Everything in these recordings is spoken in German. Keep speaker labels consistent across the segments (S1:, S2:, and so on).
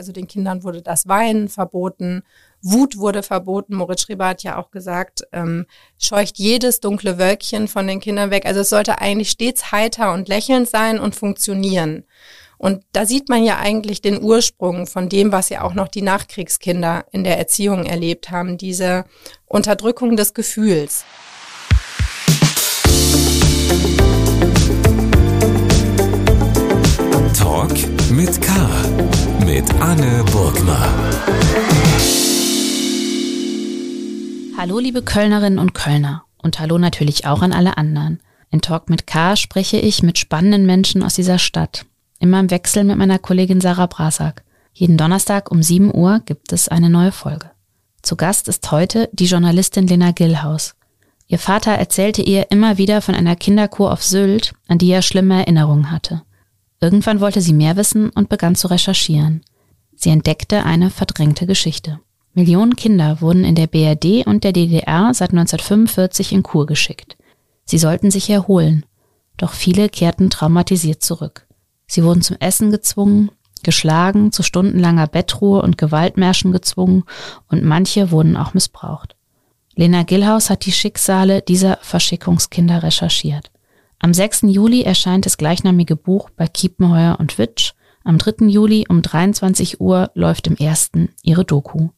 S1: Also den Kindern wurde das Weinen verboten, Wut wurde verboten. Moritz Schrieber hat ja auch gesagt, ähm, scheucht jedes dunkle Wölkchen von den Kindern weg. Also es sollte eigentlich stets heiter und lächelnd sein und funktionieren. Und da sieht man ja eigentlich den Ursprung von dem, was ja auch noch die Nachkriegskinder in der Erziehung erlebt haben, diese Unterdrückung des Gefühls.
S2: Talk mit K. Mit Anne Burgner.
S3: Hallo liebe Kölnerinnen und Kölner und hallo natürlich auch an alle anderen. In Talk mit K spreche ich mit spannenden Menschen aus dieser Stadt. Immer im Wechsel mit meiner Kollegin Sarah Brasak. Jeden Donnerstag um 7 Uhr gibt es eine neue Folge. Zu Gast ist heute die Journalistin Lena Gillhaus. Ihr Vater erzählte ihr immer wieder von einer Kinderkur auf Sylt, an die er schlimme Erinnerungen hatte. Irgendwann wollte sie mehr wissen und begann zu recherchieren. Sie entdeckte eine verdrängte Geschichte. Millionen Kinder wurden in der BRD und der DDR seit 1945 in Kur geschickt. Sie sollten sich erholen, doch viele kehrten traumatisiert zurück. Sie wurden zum Essen gezwungen, geschlagen, zu stundenlanger Bettruhe und Gewaltmärschen gezwungen und manche wurden auch missbraucht. Lena Gillhaus hat die Schicksale dieser Verschickungskinder recherchiert. Am 6. Juli erscheint das gleichnamige Buch bei Kiepenheuer und Witsch. Am 3. Juli um 23 Uhr läuft im ersten ihre Doku.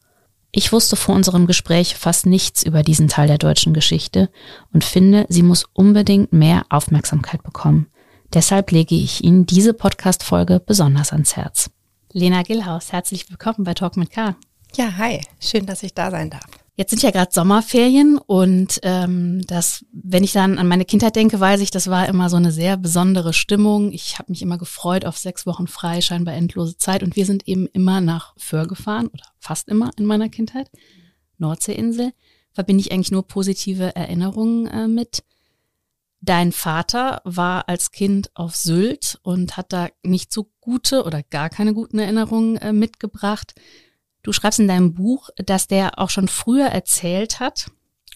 S3: Ich wusste vor unserem Gespräch fast nichts über diesen Teil der deutschen Geschichte und finde, sie muss unbedingt mehr Aufmerksamkeit bekommen. Deshalb lege ich Ihnen diese Podcast-Folge besonders ans Herz. Lena Gillhaus, herzlich willkommen bei Talk mit K.
S1: Ja, hi, schön, dass ich da sein darf.
S3: Jetzt sind ja gerade Sommerferien und ähm, das, wenn ich dann an meine Kindheit denke, weiß ich, das war immer so eine sehr besondere Stimmung. Ich habe mich immer gefreut auf sechs Wochen frei, scheinbar endlose Zeit. Und wir sind eben immer nach Föhr gefahren oder fast immer in meiner Kindheit. Nordseeinsel. Verbinde ich eigentlich nur positive Erinnerungen äh, mit. Dein Vater war als Kind auf Sylt und hat da nicht so gute oder gar keine guten Erinnerungen äh, mitgebracht. Du schreibst in deinem Buch, dass der auch schon früher erzählt hat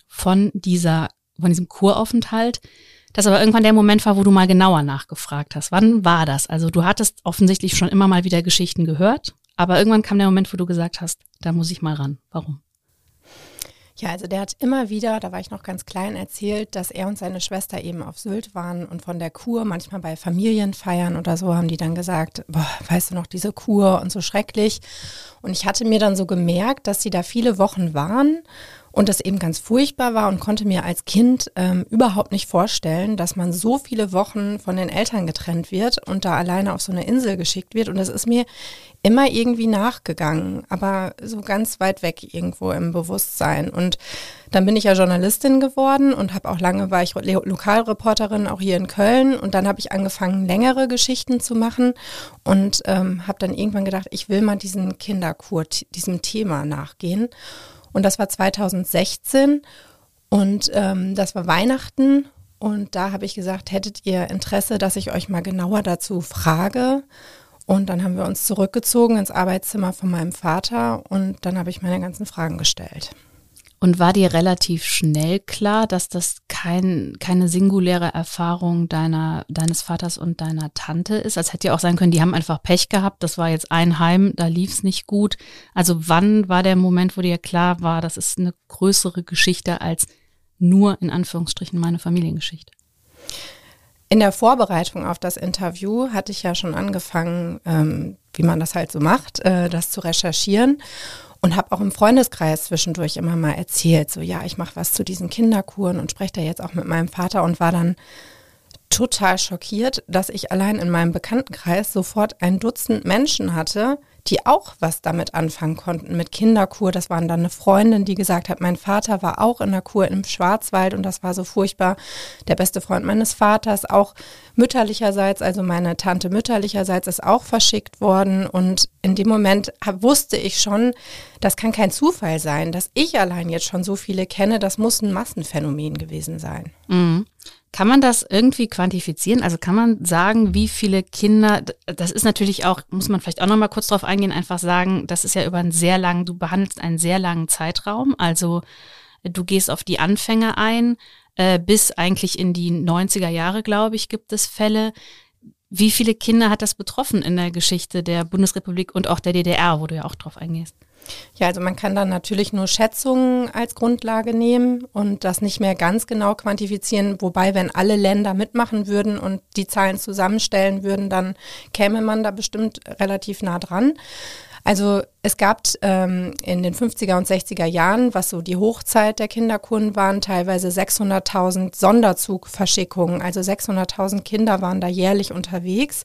S3: von dieser, von diesem Kuraufenthalt, dass aber irgendwann der Moment war, wo du mal genauer nachgefragt hast. Wann war das? Also du hattest offensichtlich schon immer mal wieder Geschichten gehört, aber irgendwann kam der Moment, wo du gesagt hast, da muss ich mal ran. Warum?
S1: Ja, also der hat immer wieder, da war ich noch ganz klein, erzählt, dass er und seine Schwester eben auf Sylt waren und von der Kur, manchmal bei Familienfeiern oder so, haben die dann gesagt, boah, weißt du noch, diese Kur und so schrecklich. Und ich hatte mir dann so gemerkt, dass sie da viele Wochen waren und das eben ganz furchtbar war und konnte mir als Kind ähm, überhaupt nicht vorstellen, dass man so viele Wochen von den Eltern getrennt wird und da alleine auf so eine Insel geschickt wird. Und das ist mir immer irgendwie nachgegangen, aber so ganz weit weg irgendwo im Bewusstsein. Und dann bin ich ja Journalistin geworden und habe auch lange war ich Lokalreporterin auch hier in Köln und dann habe ich angefangen längere Geschichten zu machen und ähm, habe dann irgendwann gedacht, ich will mal diesen Kinderkur, diesem Thema nachgehen. Und das war 2016 und ähm, das war Weihnachten und da habe ich gesagt, hättet ihr Interesse, dass ich euch mal genauer dazu frage? Und dann haben wir uns zurückgezogen ins Arbeitszimmer von meinem Vater und dann habe ich meine ganzen Fragen gestellt.
S3: Und war dir relativ schnell klar, dass das kein, keine singuläre Erfahrung deiner, deines Vaters und deiner Tante ist? Als hätte ja auch sein können, die haben einfach Pech gehabt, das war jetzt ein Heim, da lief es nicht gut. Also wann war der Moment, wo dir klar war, das ist eine größere Geschichte als nur in Anführungsstrichen meine Familiengeschichte?
S1: In der Vorbereitung auf das Interview hatte ich ja schon angefangen, ähm, wie man das halt so macht, äh, das zu recherchieren und habe auch im Freundeskreis zwischendurch immer mal erzählt, so ja, ich mache was zu diesen Kinderkuren und spreche da jetzt auch mit meinem Vater und war dann total schockiert, dass ich allein in meinem Bekanntenkreis sofort ein Dutzend Menschen hatte, die auch was damit anfangen konnten mit Kinderkur. Das waren dann eine Freundin, die gesagt hat, mein Vater war auch in der Kur im Schwarzwald und das war so furchtbar. Der beste Freund meines Vaters, auch mütterlicherseits, also meine Tante mütterlicherseits ist auch verschickt worden und in dem Moment wusste ich schon, das kann kein Zufall sein, dass ich allein jetzt schon so viele kenne, das muss ein Massenphänomen gewesen sein.
S3: Mhm. Kann man das irgendwie quantifizieren? Also kann man sagen, wie viele Kinder, das ist natürlich auch, muss man vielleicht auch nochmal kurz drauf eingehen, einfach sagen, das ist ja über einen sehr langen, du behandelst einen sehr langen Zeitraum. Also du gehst auf die Anfänger ein, äh, bis eigentlich in die 90er Jahre, glaube ich, gibt es Fälle. Wie viele Kinder hat das betroffen in der Geschichte der Bundesrepublik und auch der DDR, wo du ja auch drauf eingehst?
S1: Ja, also man kann dann natürlich nur Schätzungen als Grundlage nehmen und das nicht mehr ganz genau quantifizieren. Wobei, wenn alle Länder mitmachen würden und die Zahlen zusammenstellen würden, dann käme man da bestimmt relativ nah dran. Also es gab ähm, in den 50er und 60er Jahren, was so die Hochzeit der Kinderkunden waren, teilweise 600.000 Sonderzugverschickungen. Also 600.000 Kinder waren da jährlich unterwegs.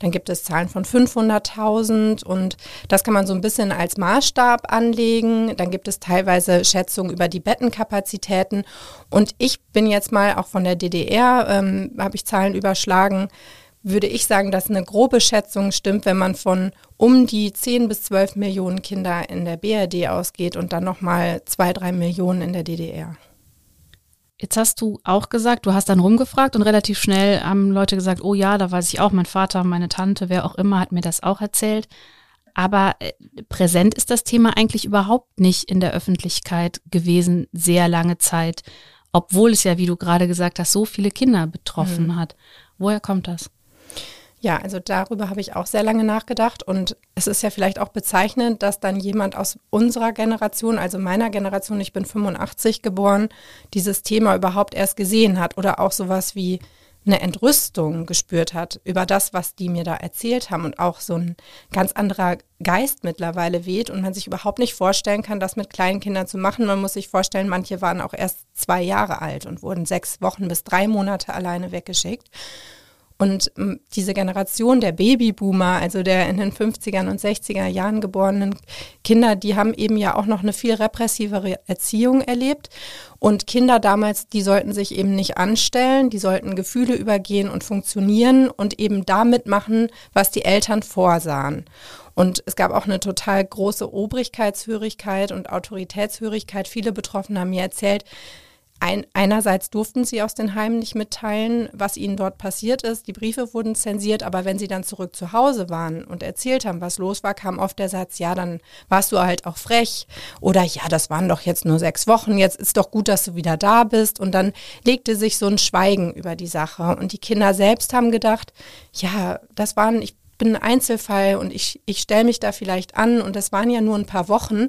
S1: Dann gibt es Zahlen von 500.000 und das kann man so ein bisschen als Maßstab anlegen. Dann gibt es teilweise Schätzungen über die Bettenkapazitäten. Und ich bin jetzt mal auch von der DDR, ähm, habe ich Zahlen überschlagen würde ich sagen, dass eine grobe Schätzung stimmt, wenn man von um die 10 bis 12 Millionen Kinder in der BRD ausgeht und dann nochmal 2, 3 Millionen in der DDR.
S3: Jetzt hast du auch gesagt, du hast dann rumgefragt und relativ schnell haben Leute gesagt, oh ja, da weiß ich auch, mein Vater, meine Tante, wer auch immer hat mir das auch erzählt. Aber äh, präsent ist das Thema eigentlich überhaupt nicht in der Öffentlichkeit gewesen, sehr lange Zeit, obwohl es ja, wie du gerade gesagt hast, so viele Kinder betroffen mhm. hat. Woher kommt das?
S1: Ja, also darüber habe ich auch sehr lange nachgedacht und es ist ja vielleicht auch bezeichnend, dass dann jemand aus unserer Generation, also meiner Generation, ich bin 85 geboren, dieses Thema überhaupt erst gesehen hat oder auch sowas wie eine Entrüstung gespürt hat über das, was die mir da erzählt haben und auch so ein ganz anderer Geist mittlerweile weht und man sich überhaupt nicht vorstellen kann, das mit kleinen Kindern zu machen. Man muss sich vorstellen, manche waren auch erst zwei Jahre alt und wurden sechs Wochen bis drei Monate alleine weggeschickt. Und ähm, diese Generation der Babyboomer, also der in den 50er und 60er Jahren geborenen Kinder, die haben eben ja auch noch eine viel repressivere Erziehung erlebt. Und Kinder damals, die sollten sich eben nicht anstellen, die sollten Gefühle übergehen und funktionieren und eben damit machen, was die Eltern vorsahen. Und es gab auch eine total große Obrigkeitshörigkeit und Autoritätshörigkeit. Viele Betroffene haben mir erzählt, ein, einerseits durften sie aus den Heimen nicht mitteilen, was ihnen dort passiert ist. Die Briefe wurden zensiert, aber wenn sie dann zurück zu Hause waren und erzählt haben, was los war, kam oft der Satz, ja, dann warst du halt auch frech. Oder ja, das waren doch jetzt nur sechs Wochen, jetzt ist doch gut, dass du wieder da bist. Und dann legte sich so ein Schweigen über die Sache. Und die Kinder selbst haben gedacht, ja, das waren, ich bin ein Einzelfall und ich, ich stelle mich da vielleicht an und das waren ja nur ein paar Wochen.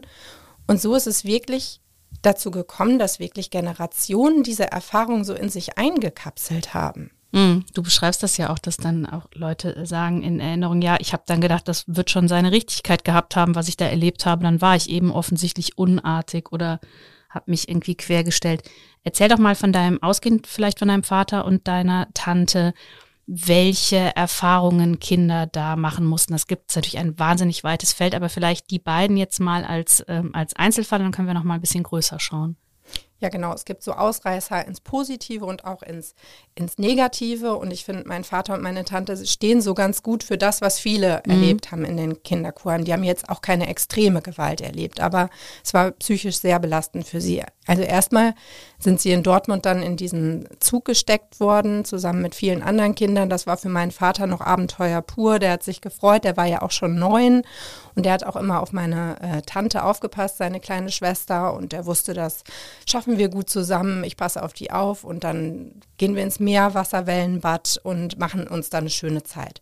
S1: Und so ist es wirklich dazu gekommen, dass wirklich Generationen diese Erfahrung so in sich eingekapselt haben.
S3: Hm, du beschreibst das ja auch, dass dann auch Leute sagen in Erinnerung, ja, ich habe dann gedacht, das wird schon seine Richtigkeit gehabt haben, was ich da erlebt habe. Dann war ich eben offensichtlich unartig oder habe mich irgendwie quergestellt. Erzähl doch mal von deinem, ausgehend vielleicht von deinem Vater und deiner Tante, welche Erfahrungen Kinder da machen mussten. Das gibt natürlich ein wahnsinnig weites Feld, aber vielleicht die beiden jetzt mal als, ähm, als Einzelfall, dann können wir noch mal ein bisschen größer schauen.
S1: Ja, genau. Es gibt so Ausreißer ins Positive und auch ins, ins Negative. Und ich finde, mein Vater und meine Tante stehen so ganz gut für das, was viele mhm. erlebt haben in den Kinderkuren. Die haben jetzt auch keine extreme Gewalt erlebt, aber es war psychisch sehr belastend für sie. Also erstmal sind sie in Dortmund dann in diesen Zug gesteckt worden, zusammen mit vielen anderen Kindern. Das war für meinen Vater noch Abenteuer pur. Der hat sich gefreut, der war ja auch schon neun und der hat auch immer auf meine äh, Tante aufgepasst, seine kleine Schwester. Und der wusste, das schaffen wir gut zusammen. Ich passe auf die auf und dann gehen wir ins Meer, Wasserwellenbad und machen uns da eine schöne Zeit.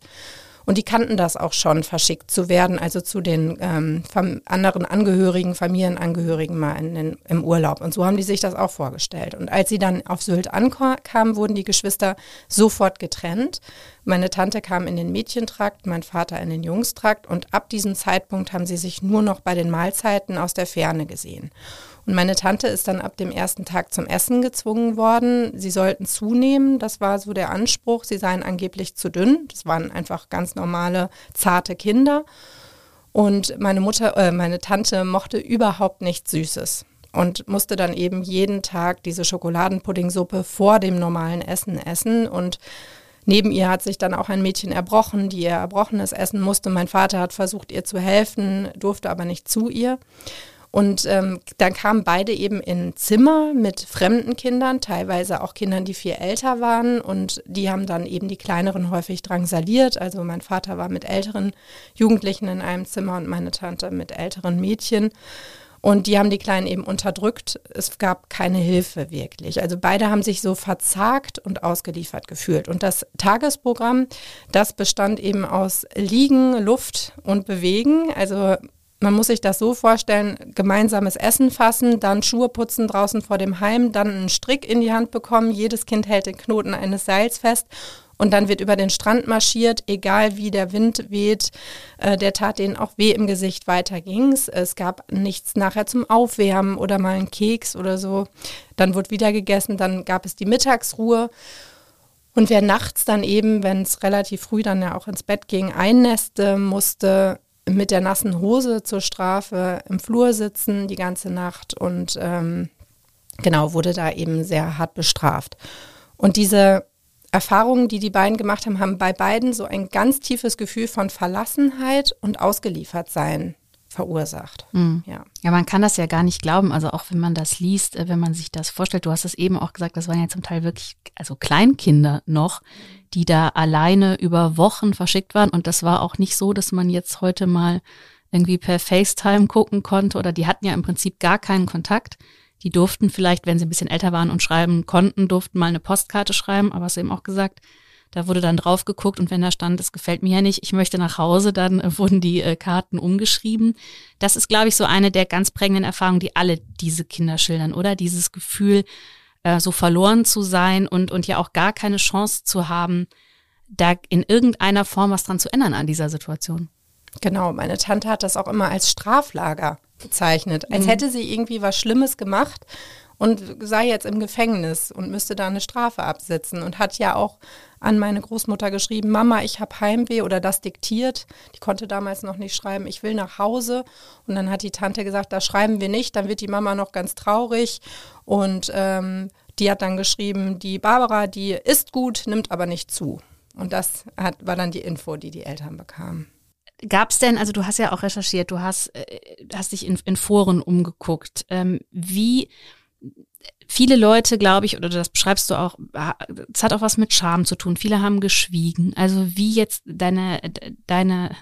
S1: Und die kannten das auch schon, verschickt zu werden, also zu den ähm, anderen Angehörigen, Familienangehörigen mal in, im Urlaub. Und so haben die sich das auch vorgestellt. Und als sie dann auf Sylt ankamen, wurden die Geschwister sofort getrennt. Meine Tante kam in den Mädchentrakt, mein Vater in den Jungstrakt. Und ab diesem Zeitpunkt haben sie sich nur noch bei den Mahlzeiten aus der Ferne gesehen. Und meine Tante ist dann ab dem ersten Tag zum Essen gezwungen worden. Sie sollten zunehmen, das war so der Anspruch. Sie seien angeblich zu dünn. Das waren einfach ganz normale, zarte Kinder. Und meine Mutter, äh, meine Tante mochte überhaupt nichts Süßes und musste dann eben jeden Tag diese Schokoladenpuddingsuppe vor dem normalen Essen essen. Und neben ihr hat sich dann auch ein Mädchen erbrochen, die ihr Erbrochenes essen musste. Mein Vater hat versucht, ihr zu helfen, durfte aber nicht zu ihr. Und ähm, dann kamen beide eben in Zimmer mit fremden Kindern, teilweise auch Kindern, die viel älter waren. Und die haben dann eben die kleineren häufig drangsaliert. Also mein Vater war mit älteren Jugendlichen in einem Zimmer und meine Tante mit älteren Mädchen. Und die haben die Kleinen eben unterdrückt. Es gab keine Hilfe wirklich. Also beide haben sich so verzagt und ausgeliefert gefühlt. Und das Tagesprogramm, das bestand eben aus Liegen, Luft und Bewegen. Also man muss sich das so vorstellen, gemeinsames Essen fassen, dann Schuhe putzen draußen vor dem Heim, dann einen Strick in die Hand bekommen. Jedes Kind hält den Knoten eines Seils fest und dann wird über den Strand marschiert, egal wie der Wind weht. Äh, der tat denen auch weh im Gesicht. Weiter ging's. Es gab nichts nachher zum Aufwärmen oder mal einen Keks oder so. Dann wurde wieder gegessen. Dann gab es die Mittagsruhe. Und wer nachts dann eben, wenn es relativ früh dann ja auch ins Bett ging, einnäste, musste mit der nassen Hose zur Strafe im Flur sitzen die ganze Nacht und ähm, genau wurde da eben sehr hart bestraft. Und diese Erfahrungen, die die beiden gemacht haben, haben bei beiden so ein ganz tiefes Gefühl von Verlassenheit und Ausgeliefertsein verursacht.
S3: Mhm. Ja. ja, man kann das ja gar nicht glauben. Also auch wenn man das liest, äh, wenn man sich das vorstellt, du hast es eben auch gesagt, das waren ja zum Teil wirklich, also Kleinkinder noch, die da alleine über Wochen verschickt waren. Und das war auch nicht so, dass man jetzt heute mal irgendwie per FaceTime gucken konnte oder die hatten ja im Prinzip gar keinen Kontakt. Die durften vielleicht, wenn sie ein bisschen älter waren und schreiben konnten, durften mal eine Postkarte schreiben, aber du eben auch gesagt, da wurde dann drauf geguckt und wenn da stand, es gefällt mir ja nicht, ich möchte nach Hause, dann äh, wurden die äh, Karten umgeschrieben. Das ist, glaube ich, so eine der ganz prägenden Erfahrungen, die alle diese Kinder schildern, oder? Dieses Gefühl, äh, so verloren zu sein und, und ja auch gar keine Chance zu haben, da in irgendeiner Form was dran zu ändern an dieser Situation.
S1: Genau, meine Tante hat das auch immer als Straflager bezeichnet, als mhm. hätte sie irgendwie was Schlimmes gemacht und sei jetzt im Gefängnis und müsste da eine Strafe absitzen und hat ja auch an meine Großmutter geschrieben, Mama, ich habe Heimweh oder das diktiert. Die konnte damals noch nicht schreiben, ich will nach Hause. Und dann hat die Tante gesagt, das schreiben wir nicht, dann wird die Mama noch ganz traurig. Und ähm, die hat dann geschrieben, die Barbara, die isst gut, nimmt aber nicht zu. Und das hat, war dann die Info, die die Eltern bekamen.
S3: Gab es denn, also du hast ja auch recherchiert, du hast, äh, hast dich in, in Foren umgeguckt. Ähm, wie viele Leute, glaube ich, oder das beschreibst du auch, es hat auch was mit Scham zu tun. Viele haben geschwiegen. Also wie jetzt deine, deine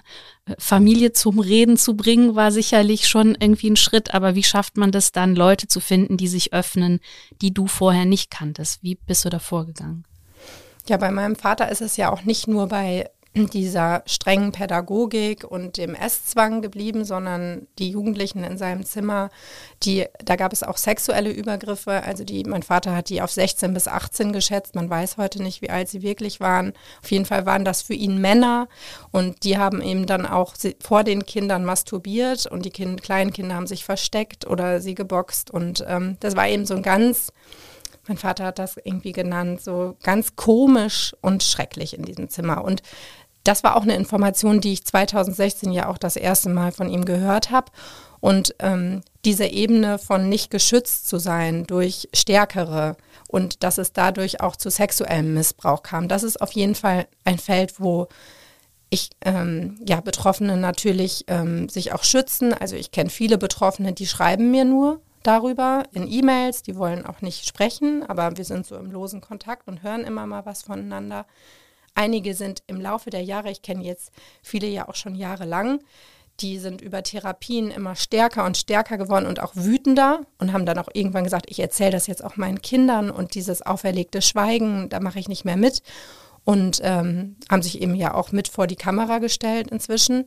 S3: Familie zum Reden zu bringen, war sicherlich schon irgendwie ein Schritt. Aber wie schafft man das dann, Leute zu finden, die sich öffnen, die du vorher nicht kanntest? Wie bist du da vorgegangen?
S1: Ja, bei meinem Vater ist es ja auch nicht nur bei dieser strengen Pädagogik und dem Esszwang geblieben, sondern die Jugendlichen in seinem Zimmer, die, da gab es auch sexuelle Übergriffe. Also die, mein Vater hat die auf 16 bis 18 geschätzt. Man weiß heute nicht, wie alt sie wirklich waren. Auf jeden Fall waren das für ihn Männer und die haben eben dann auch vor den Kindern masturbiert und die kind, kleinen Kinder haben sich versteckt oder sie geboxt und ähm, das war eben so ein ganz mein Vater hat das irgendwie genannt, so ganz komisch und schrecklich in diesem Zimmer. Und das war auch eine Information, die ich 2016 ja auch das erste Mal von ihm gehört habe. Und ähm, diese Ebene von nicht geschützt zu sein durch Stärkere und dass es dadurch auch zu sexuellem Missbrauch kam, das ist auf jeden Fall ein Feld, wo ich ähm, ja Betroffene natürlich ähm, sich auch schützen. Also ich kenne viele Betroffene, die schreiben mir nur darüber in E-Mails, die wollen auch nicht sprechen, aber wir sind so im losen Kontakt und hören immer mal was voneinander. Einige sind im Laufe der Jahre, ich kenne jetzt viele ja auch schon jahrelang, die sind über Therapien immer stärker und stärker geworden und auch wütender und haben dann auch irgendwann gesagt, ich erzähle das jetzt auch meinen Kindern und dieses auferlegte Schweigen, da mache ich nicht mehr mit. Und ähm, haben sich eben ja auch mit vor die Kamera gestellt inzwischen.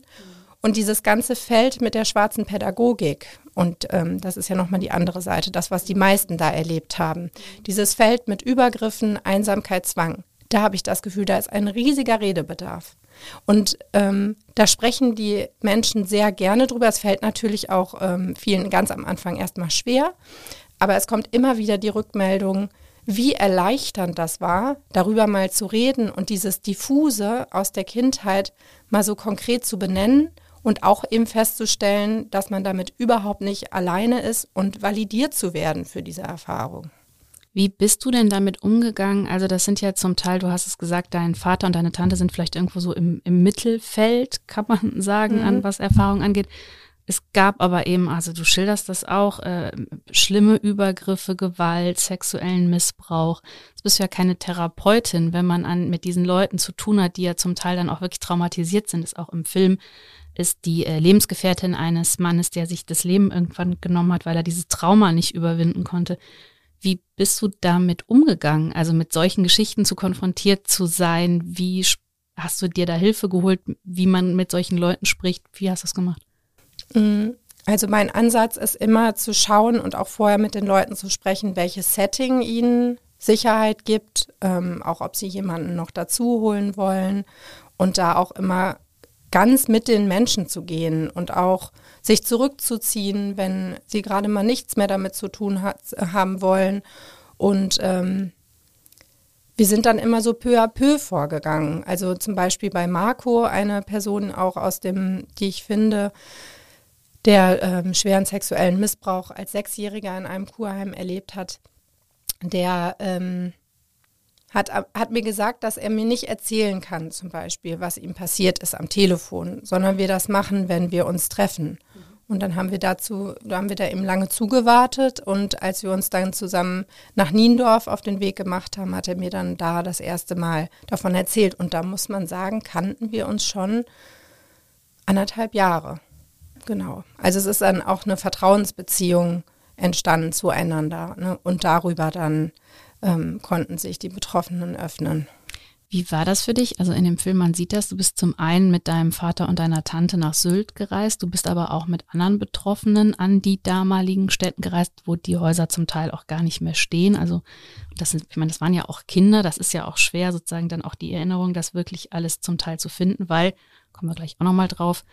S1: Und dieses ganze Feld mit der schwarzen Pädagogik, und ähm, das ist ja nochmal die andere Seite, das, was die meisten da erlebt haben, dieses Feld mit Übergriffen, Einsamkeit, Zwang, da habe ich das Gefühl, da ist ein riesiger Redebedarf. Und ähm, da sprechen die Menschen sehr gerne drüber. Es fällt natürlich auch ähm, vielen ganz am Anfang erstmal schwer, aber es kommt immer wieder die Rückmeldung, wie erleichternd das war, darüber mal zu reden und dieses Diffuse aus der Kindheit mal so konkret zu benennen und auch eben festzustellen, dass man damit überhaupt nicht alleine ist und validiert zu werden für diese Erfahrung.
S3: Wie bist du denn damit umgegangen? Also das sind ja zum Teil, du hast es gesagt, dein Vater und deine Tante sind vielleicht irgendwo so im, im Mittelfeld, kann man sagen, mhm. an was Erfahrung angeht. Es gab aber eben, also du schilderst das auch, äh, schlimme Übergriffe, Gewalt, sexuellen Missbrauch. Jetzt bist du ja keine Therapeutin, wenn man an, mit diesen Leuten zu tun hat, die ja zum Teil dann auch wirklich traumatisiert sind, ist auch im Film ist die äh, Lebensgefährtin eines Mannes, der sich das Leben irgendwann genommen hat, weil er dieses Trauma nicht überwinden konnte. Wie bist du damit umgegangen? Also mit solchen Geschichten zu konfrontiert zu sein? Wie hast du dir da Hilfe geholt, wie man mit solchen Leuten spricht? Wie hast du das gemacht?
S1: Mm, also mein Ansatz ist immer zu schauen und auch vorher mit den Leuten zu sprechen, welches Setting ihnen Sicherheit gibt, ähm, auch ob sie jemanden noch dazu holen wollen und da auch immer ganz mit den Menschen zu gehen und auch sich zurückzuziehen, wenn sie gerade mal nichts mehr damit zu tun hat, haben wollen. Und ähm, wir sind dann immer so peu à peu vorgegangen. Also zum Beispiel bei Marco, eine Person auch aus dem, die ich finde, der ähm, schweren sexuellen Missbrauch als Sechsjähriger in einem Kurheim erlebt hat, der ähm, hat, hat mir gesagt, dass er mir nicht erzählen kann, zum Beispiel, was ihm passiert ist am Telefon, sondern wir das machen, wenn wir uns treffen. Und dann haben wir dazu, da haben wir da eben lange zugewartet und als wir uns dann zusammen nach Niendorf auf den Weg gemacht haben, hat er mir dann da das erste Mal davon erzählt. Und da muss man sagen, kannten wir uns schon anderthalb Jahre. Genau. Also es ist dann auch eine Vertrauensbeziehung entstanden zueinander ne? und darüber dann ähm, konnten sich die Betroffenen öffnen.
S3: Wie war das für dich? Also in dem Film, man sieht das, du bist zum einen mit deinem Vater und deiner Tante nach Sylt gereist, du bist aber auch mit anderen Betroffenen an die damaligen Städten gereist, wo die Häuser zum Teil auch gar nicht mehr stehen. Also das sind, ich meine, das waren ja auch Kinder, das ist ja auch schwer, sozusagen dann auch die Erinnerung, das wirklich alles zum Teil zu finden, weil, kommen wir gleich auch nochmal drauf,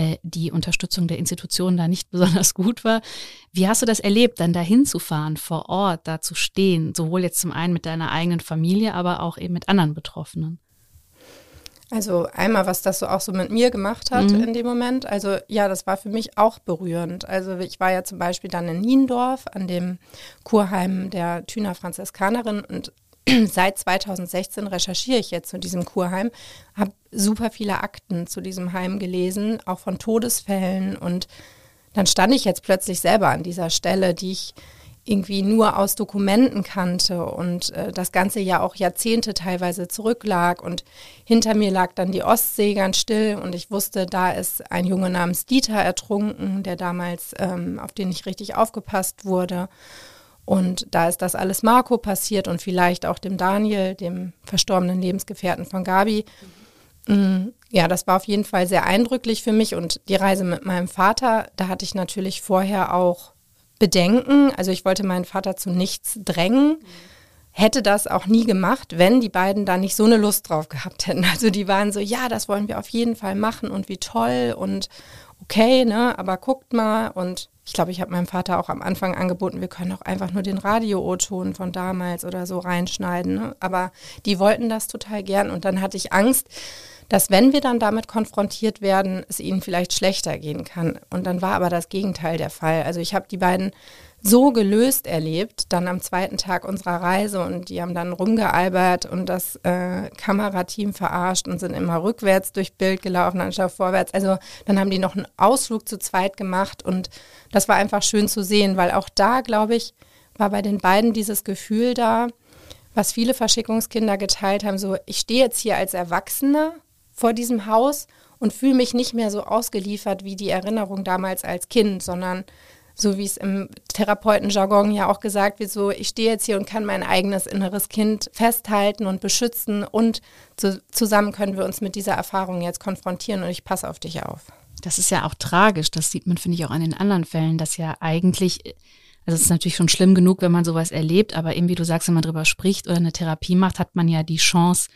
S3: äh, die Unterstützung der Institutionen da nicht besonders gut war. Wie hast du das erlebt, dann dahin zu fahren, vor Ort, da zu stehen, sowohl jetzt zum einen mit deiner eigenen Familie, aber auch eben mit anderen Betroffenen?
S1: Also einmal, was das so auch so mit mir gemacht hat mhm. in dem Moment. Also ja, das war für mich auch berührend. Also ich war ja zum Beispiel dann in Niendorf an dem Kurheim der Thüner Franziskanerin und seit 2016 recherchiere ich jetzt zu diesem Kurheim, habe super viele Akten zu diesem Heim gelesen, auch von Todesfällen. Und dann stand ich jetzt plötzlich selber an dieser Stelle, die ich irgendwie nur aus Dokumenten kannte und äh, das Ganze ja auch Jahrzehnte teilweise zurücklag und hinter mir lag dann die Ostsee ganz still und ich wusste, da ist ein Junge namens Dieter ertrunken, der damals, ähm, auf den ich richtig aufgepasst wurde und da ist das alles Marco passiert und vielleicht auch dem Daniel, dem verstorbenen Lebensgefährten von Gabi. Mhm. Ja, das war auf jeden Fall sehr eindrücklich für mich und die Reise mit meinem Vater, da hatte ich natürlich vorher auch Bedenken. Also ich wollte meinen Vater zu nichts drängen. Hätte das auch nie gemacht, wenn die beiden da nicht so eine Lust drauf gehabt hätten. Also die waren so, ja, das wollen wir auf jeden Fall machen und wie toll und okay, ne, aber guckt mal und ich glaube, ich habe meinem Vater auch am Anfang angeboten, wir können auch einfach nur den Radio-O-Ton von damals oder so reinschneiden. Ne? Aber die wollten das total gern und dann hatte ich Angst, dass wenn wir dann damit konfrontiert werden, es ihnen vielleicht schlechter gehen kann. Und dann war aber das Gegenteil der Fall. Also ich habe die beiden so gelöst erlebt, dann am zweiten Tag unserer Reise und die haben dann rumgealbert und das äh, Kamerateam verarscht und sind immer rückwärts durch Bild gelaufen, anstatt vorwärts. Also dann haben die noch einen Ausflug zu zweit gemacht und das war einfach schön zu sehen, weil auch da, glaube ich, war bei den beiden dieses Gefühl da, was viele Verschickungskinder geteilt haben, so ich stehe jetzt hier als Erwachsener vor diesem Haus und fühle mich nicht mehr so ausgeliefert wie die Erinnerung damals als Kind, sondern so wie es im Therapeutenjargon ja auch gesagt wird, so ich stehe jetzt hier und kann mein eigenes inneres Kind festhalten und beschützen und zu, zusammen können wir uns mit dieser Erfahrung jetzt konfrontieren und ich passe auf dich auf.
S3: Das ist ja auch tragisch, das sieht man, finde ich, auch an den anderen Fällen, dass ja eigentlich, also es ist natürlich schon schlimm genug, wenn man sowas erlebt, aber eben wie du sagst, wenn man drüber spricht oder eine Therapie macht, hat man ja die Chance,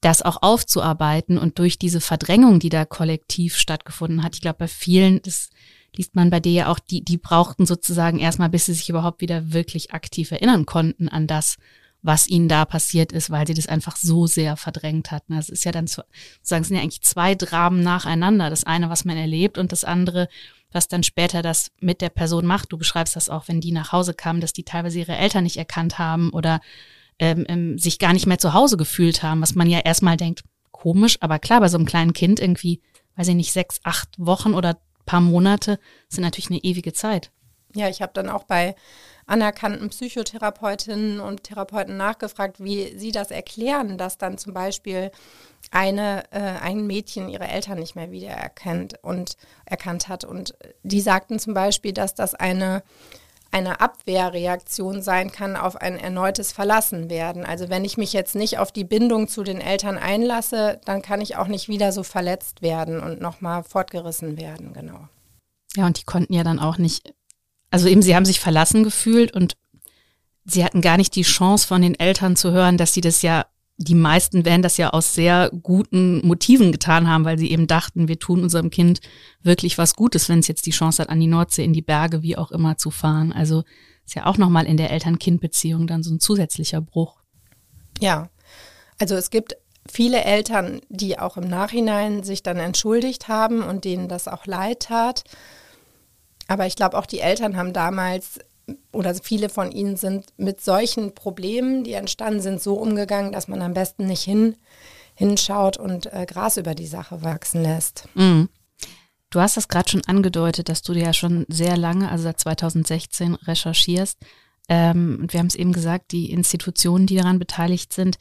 S3: das auch aufzuarbeiten und durch diese Verdrängung, die da kollektiv stattgefunden hat, ich glaube, bei vielen, das liest man bei dir ja auch, die, die brauchten sozusagen erstmal, bis sie sich überhaupt wieder wirklich aktiv erinnern konnten an das, was ihnen da passiert ist, weil sie das einfach so sehr verdrängt hatten. Das ist ja dann sozusagen, sind ja eigentlich zwei Dramen nacheinander. Das eine, was man erlebt und das andere, was dann später das mit der Person macht. Du beschreibst das auch, wenn die nach Hause kamen, dass die teilweise ihre Eltern nicht erkannt haben oder ähm, ähm, sich gar nicht mehr zu Hause gefühlt haben, was man ja erstmal denkt, komisch, aber klar, bei so einem kleinen Kind irgendwie, weiß ich nicht, sechs, acht Wochen oder paar Monate sind natürlich eine ewige Zeit.
S1: Ja, ich habe dann auch bei anerkannten Psychotherapeutinnen und Therapeuten nachgefragt, wie sie das erklären, dass dann zum Beispiel eine, äh, ein Mädchen ihre Eltern nicht mehr wiedererkannt und erkannt hat. Und die sagten zum Beispiel, dass das eine, eine Abwehrreaktion sein kann auf ein erneutes Verlassenwerden. Also wenn ich mich jetzt nicht auf die Bindung zu den Eltern einlasse, dann kann ich auch nicht wieder so verletzt werden und nochmal fortgerissen werden, genau.
S3: Ja, und die konnten ja dann auch nicht, also eben, sie haben sich verlassen gefühlt und sie hatten gar nicht die Chance von den Eltern zu hören, dass sie das ja die meisten werden das ja aus sehr guten Motiven getan haben, weil sie eben dachten, wir tun unserem Kind wirklich was Gutes, wenn es jetzt die Chance hat, an die Nordsee, in die Berge, wie auch immer zu fahren. Also ist ja auch nochmal in der Eltern-Kind-Beziehung dann so ein zusätzlicher Bruch.
S1: Ja, also es gibt viele Eltern, die auch im Nachhinein sich dann entschuldigt haben und denen das auch leid tat. Aber ich glaube, auch die Eltern haben damals oder viele von ihnen sind mit solchen Problemen, die entstanden sind, so umgegangen, dass man am besten nicht hin, hinschaut und äh, Gras über die Sache wachsen lässt.
S3: Mhm. Du hast das gerade schon angedeutet, dass du ja schon sehr lange, also seit 2016, recherchierst. Ähm, und wir haben es eben gesagt, die Institutionen, die daran beteiligt sind,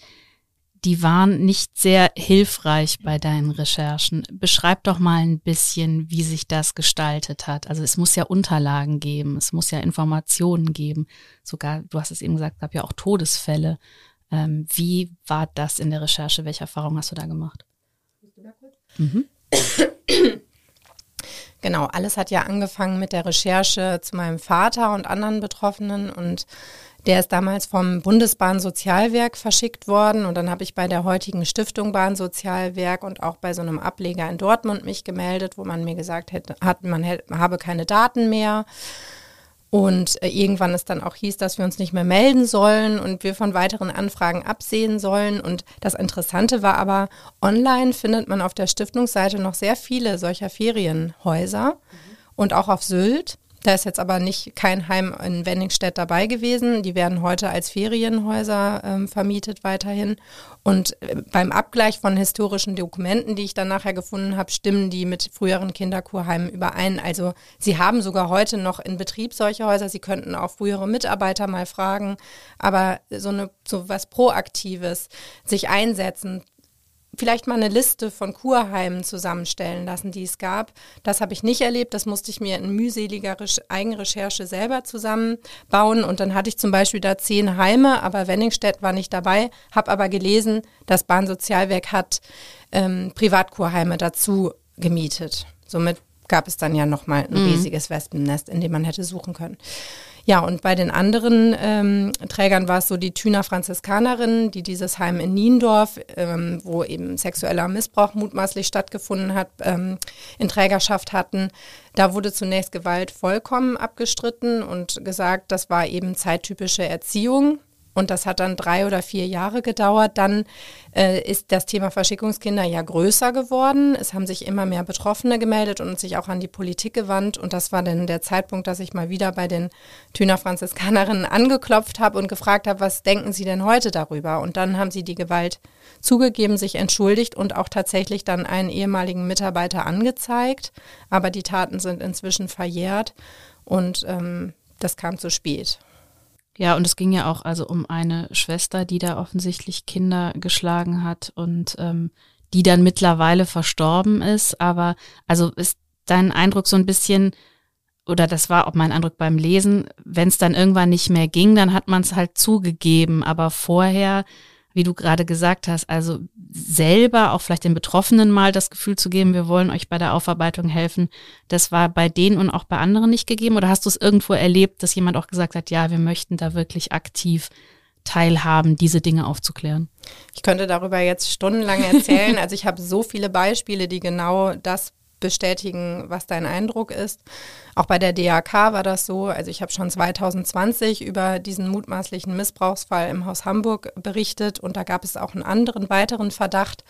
S3: die waren nicht sehr hilfreich bei deinen Recherchen. Beschreib doch mal ein bisschen, wie sich das gestaltet hat. Also es muss ja Unterlagen geben, es muss ja Informationen geben. Sogar, du hast es eben gesagt, gab ja auch Todesfälle. Ähm, wie war das in der Recherche? Welche Erfahrungen hast du da gemacht?
S1: Mhm. Genau, alles hat ja angefangen mit der Recherche zu meinem Vater und anderen Betroffenen und der ist damals vom Bundesbahnsozialwerk verschickt worden und dann habe ich bei der heutigen Stiftung Bahnsozialwerk und auch bei so einem Ableger in Dortmund mich gemeldet, wo man mir gesagt hätte, hat, man habe keine Daten mehr. Und äh, irgendwann es dann auch hieß, dass wir uns nicht mehr melden sollen und wir von weiteren Anfragen absehen sollen. Und das Interessante war aber, online findet man auf der Stiftungsseite noch sehr viele solcher Ferienhäuser mhm. und auch auf Sylt. Da ist jetzt aber nicht kein Heim in Wenningstedt dabei gewesen. Die werden heute als Ferienhäuser ähm, vermietet weiterhin. Und äh, beim Abgleich von historischen Dokumenten, die ich dann nachher gefunden habe, stimmen die mit früheren Kinderkurheimen überein. Also sie haben sogar heute noch in Betrieb solche Häuser. Sie könnten auch frühere Mitarbeiter mal fragen. Aber so eine so was Proaktives, sich einsetzen, vielleicht mal eine Liste von Kurheimen zusammenstellen lassen, die es gab. Das habe ich nicht erlebt. Das musste ich mir in mühseliger Eigenrecherche selber zusammenbauen. Und dann hatte ich zum Beispiel da zehn Heime, aber Wenningstedt war nicht dabei, habe aber gelesen, das Bahnsozialwerk hat ähm, Privatkurheime dazu gemietet. Somit gab es dann ja nochmal ein mhm. riesiges Wespennest, in dem man hätte suchen können. Ja, und bei den anderen ähm, Trägern war es so die Thüner Franziskanerinnen, die dieses Heim in Niendorf, ähm, wo eben sexueller Missbrauch mutmaßlich stattgefunden hat, ähm, in Trägerschaft hatten. Da wurde zunächst Gewalt vollkommen abgestritten und gesagt, das war eben zeittypische Erziehung. Und das hat dann drei oder vier Jahre gedauert. Dann äh, ist das Thema Verschickungskinder ja größer geworden. Es haben sich immer mehr Betroffene gemeldet und sich auch an die Politik gewandt. Und das war dann der Zeitpunkt, dass ich mal wieder bei den Thüner Franziskanerinnen angeklopft habe und gefragt habe, was denken Sie denn heute darüber? Und dann haben sie die Gewalt zugegeben, sich entschuldigt und auch tatsächlich dann einen ehemaligen Mitarbeiter angezeigt. Aber die Taten sind inzwischen verjährt und ähm, das kam zu spät.
S3: Ja, und es ging ja auch also um eine Schwester, die da offensichtlich Kinder geschlagen hat und ähm, die dann mittlerweile verstorben ist. Aber also ist dein Eindruck so ein bisschen, oder das war auch mein Eindruck beim Lesen, wenn es dann irgendwann nicht mehr ging, dann hat man es halt zugegeben. Aber vorher wie du gerade gesagt hast, also selber auch vielleicht den Betroffenen mal das Gefühl zu geben, wir wollen euch bei der Aufarbeitung helfen, das war bei denen und auch bei anderen nicht gegeben? Oder hast du es irgendwo erlebt, dass jemand auch gesagt hat, ja, wir möchten da wirklich aktiv teilhaben, diese Dinge aufzuklären?
S1: Ich könnte darüber jetzt stundenlang erzählen. Also ich habe so viele Beispiele, die genau das bestätigen, was dein Eindruck ist. Auch bei der DAK war das so. Also ich habe schon 2020 über diesen mutmaßlichen Missbrauchsfall im Haus Hamburg berichtet und da gab es auch einen anderen weiteren Verdacht.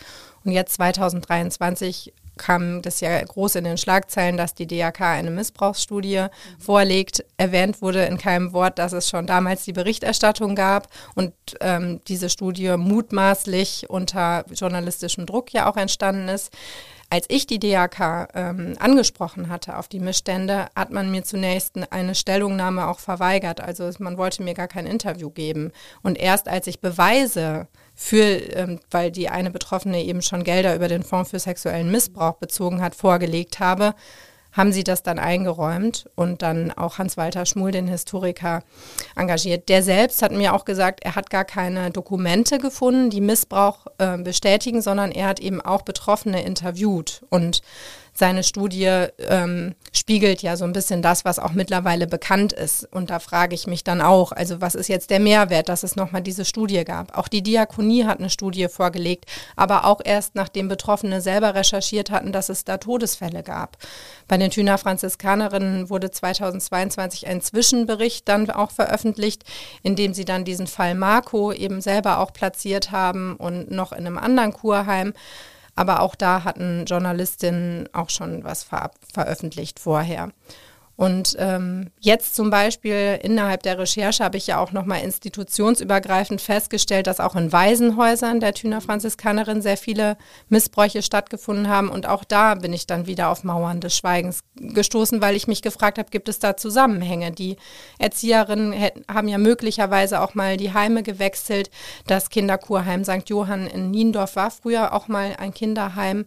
S1: Und jetzt 2023 kam das ja groß in den Schlagzeilen, dass die DAK eine Missbrauchsstudie vorlegt. Erwähnt wurde in keinem Wort, dass es schon damals die Berichterstattung gab und ähm, diese Studie mutmaßlich unter journalistischem Druck ja auch entstanden ist. Als ich die DAK ähm, angesprochen hatte auf die Missstände, hat man mir zunächst eine Stellungnahme auch verweigert. Also man wollte mir gar kein Interview geben. Und erst als ich Beweise für, ähm, weil die eine Betroffene eben schon Gelder über den Fonds für sexuellen Missbrauch bezogen hat, vorgelegt habe, haben sie das dann eingeräumt und dann auch Hans-Walter Schmuhl, den Historiker, engagiert. Der selbst hat mir auch gesagt, er hat gar keine Dokumente gefunden, die Missbrauch äh, bestätigen, sondern er hat eben auch Betroffene interviewt und seine Studie ähm, spiegelt ja so ein bisschen das, was auch mittlerweile bekannt ist. Und da frage ich mich dann auch, also was ist jetzt der Mehrwert, dass es nochmal diese Studie gab? Auch die Diakonie hat eine Studie vorgelegt, aber auch erst nachdem Betroffene selber recherchiert hatten, dass es da Todesfälle gab. Bei den Thüner Franziskanerinnen wurde 2022 ein Zwischenbericht dann auch veröffentlicht, in dem sie dann diesen Fall Marco eben selber auch platziert haben und noch in einem anderen Kurheim. Aber auch da hatten Journalistinnen auch schon was ver veröffentlicht vorher. Und ähm, jetzt zum Beispiel innerhalb der Recherche habe ich ja auch nochmal institutionsübergreifend festgestellt, dass auch in Waisenhäusern der Thüner Franziskanerin sehr viele Missbräuche stattgefunden haben. Und auch da bin ich dann wieder auf Mauern des Schweigens gestoßen, weil ich mich gefragt habe, gibt es da Zusammenhänge? Die Erzieherinnen hätten, haben ja möglicherweise auch mal die Heime gewechselt. Das Kinderkurheim St. Johann in Niendorf war früher auch mal ein Kinderheim.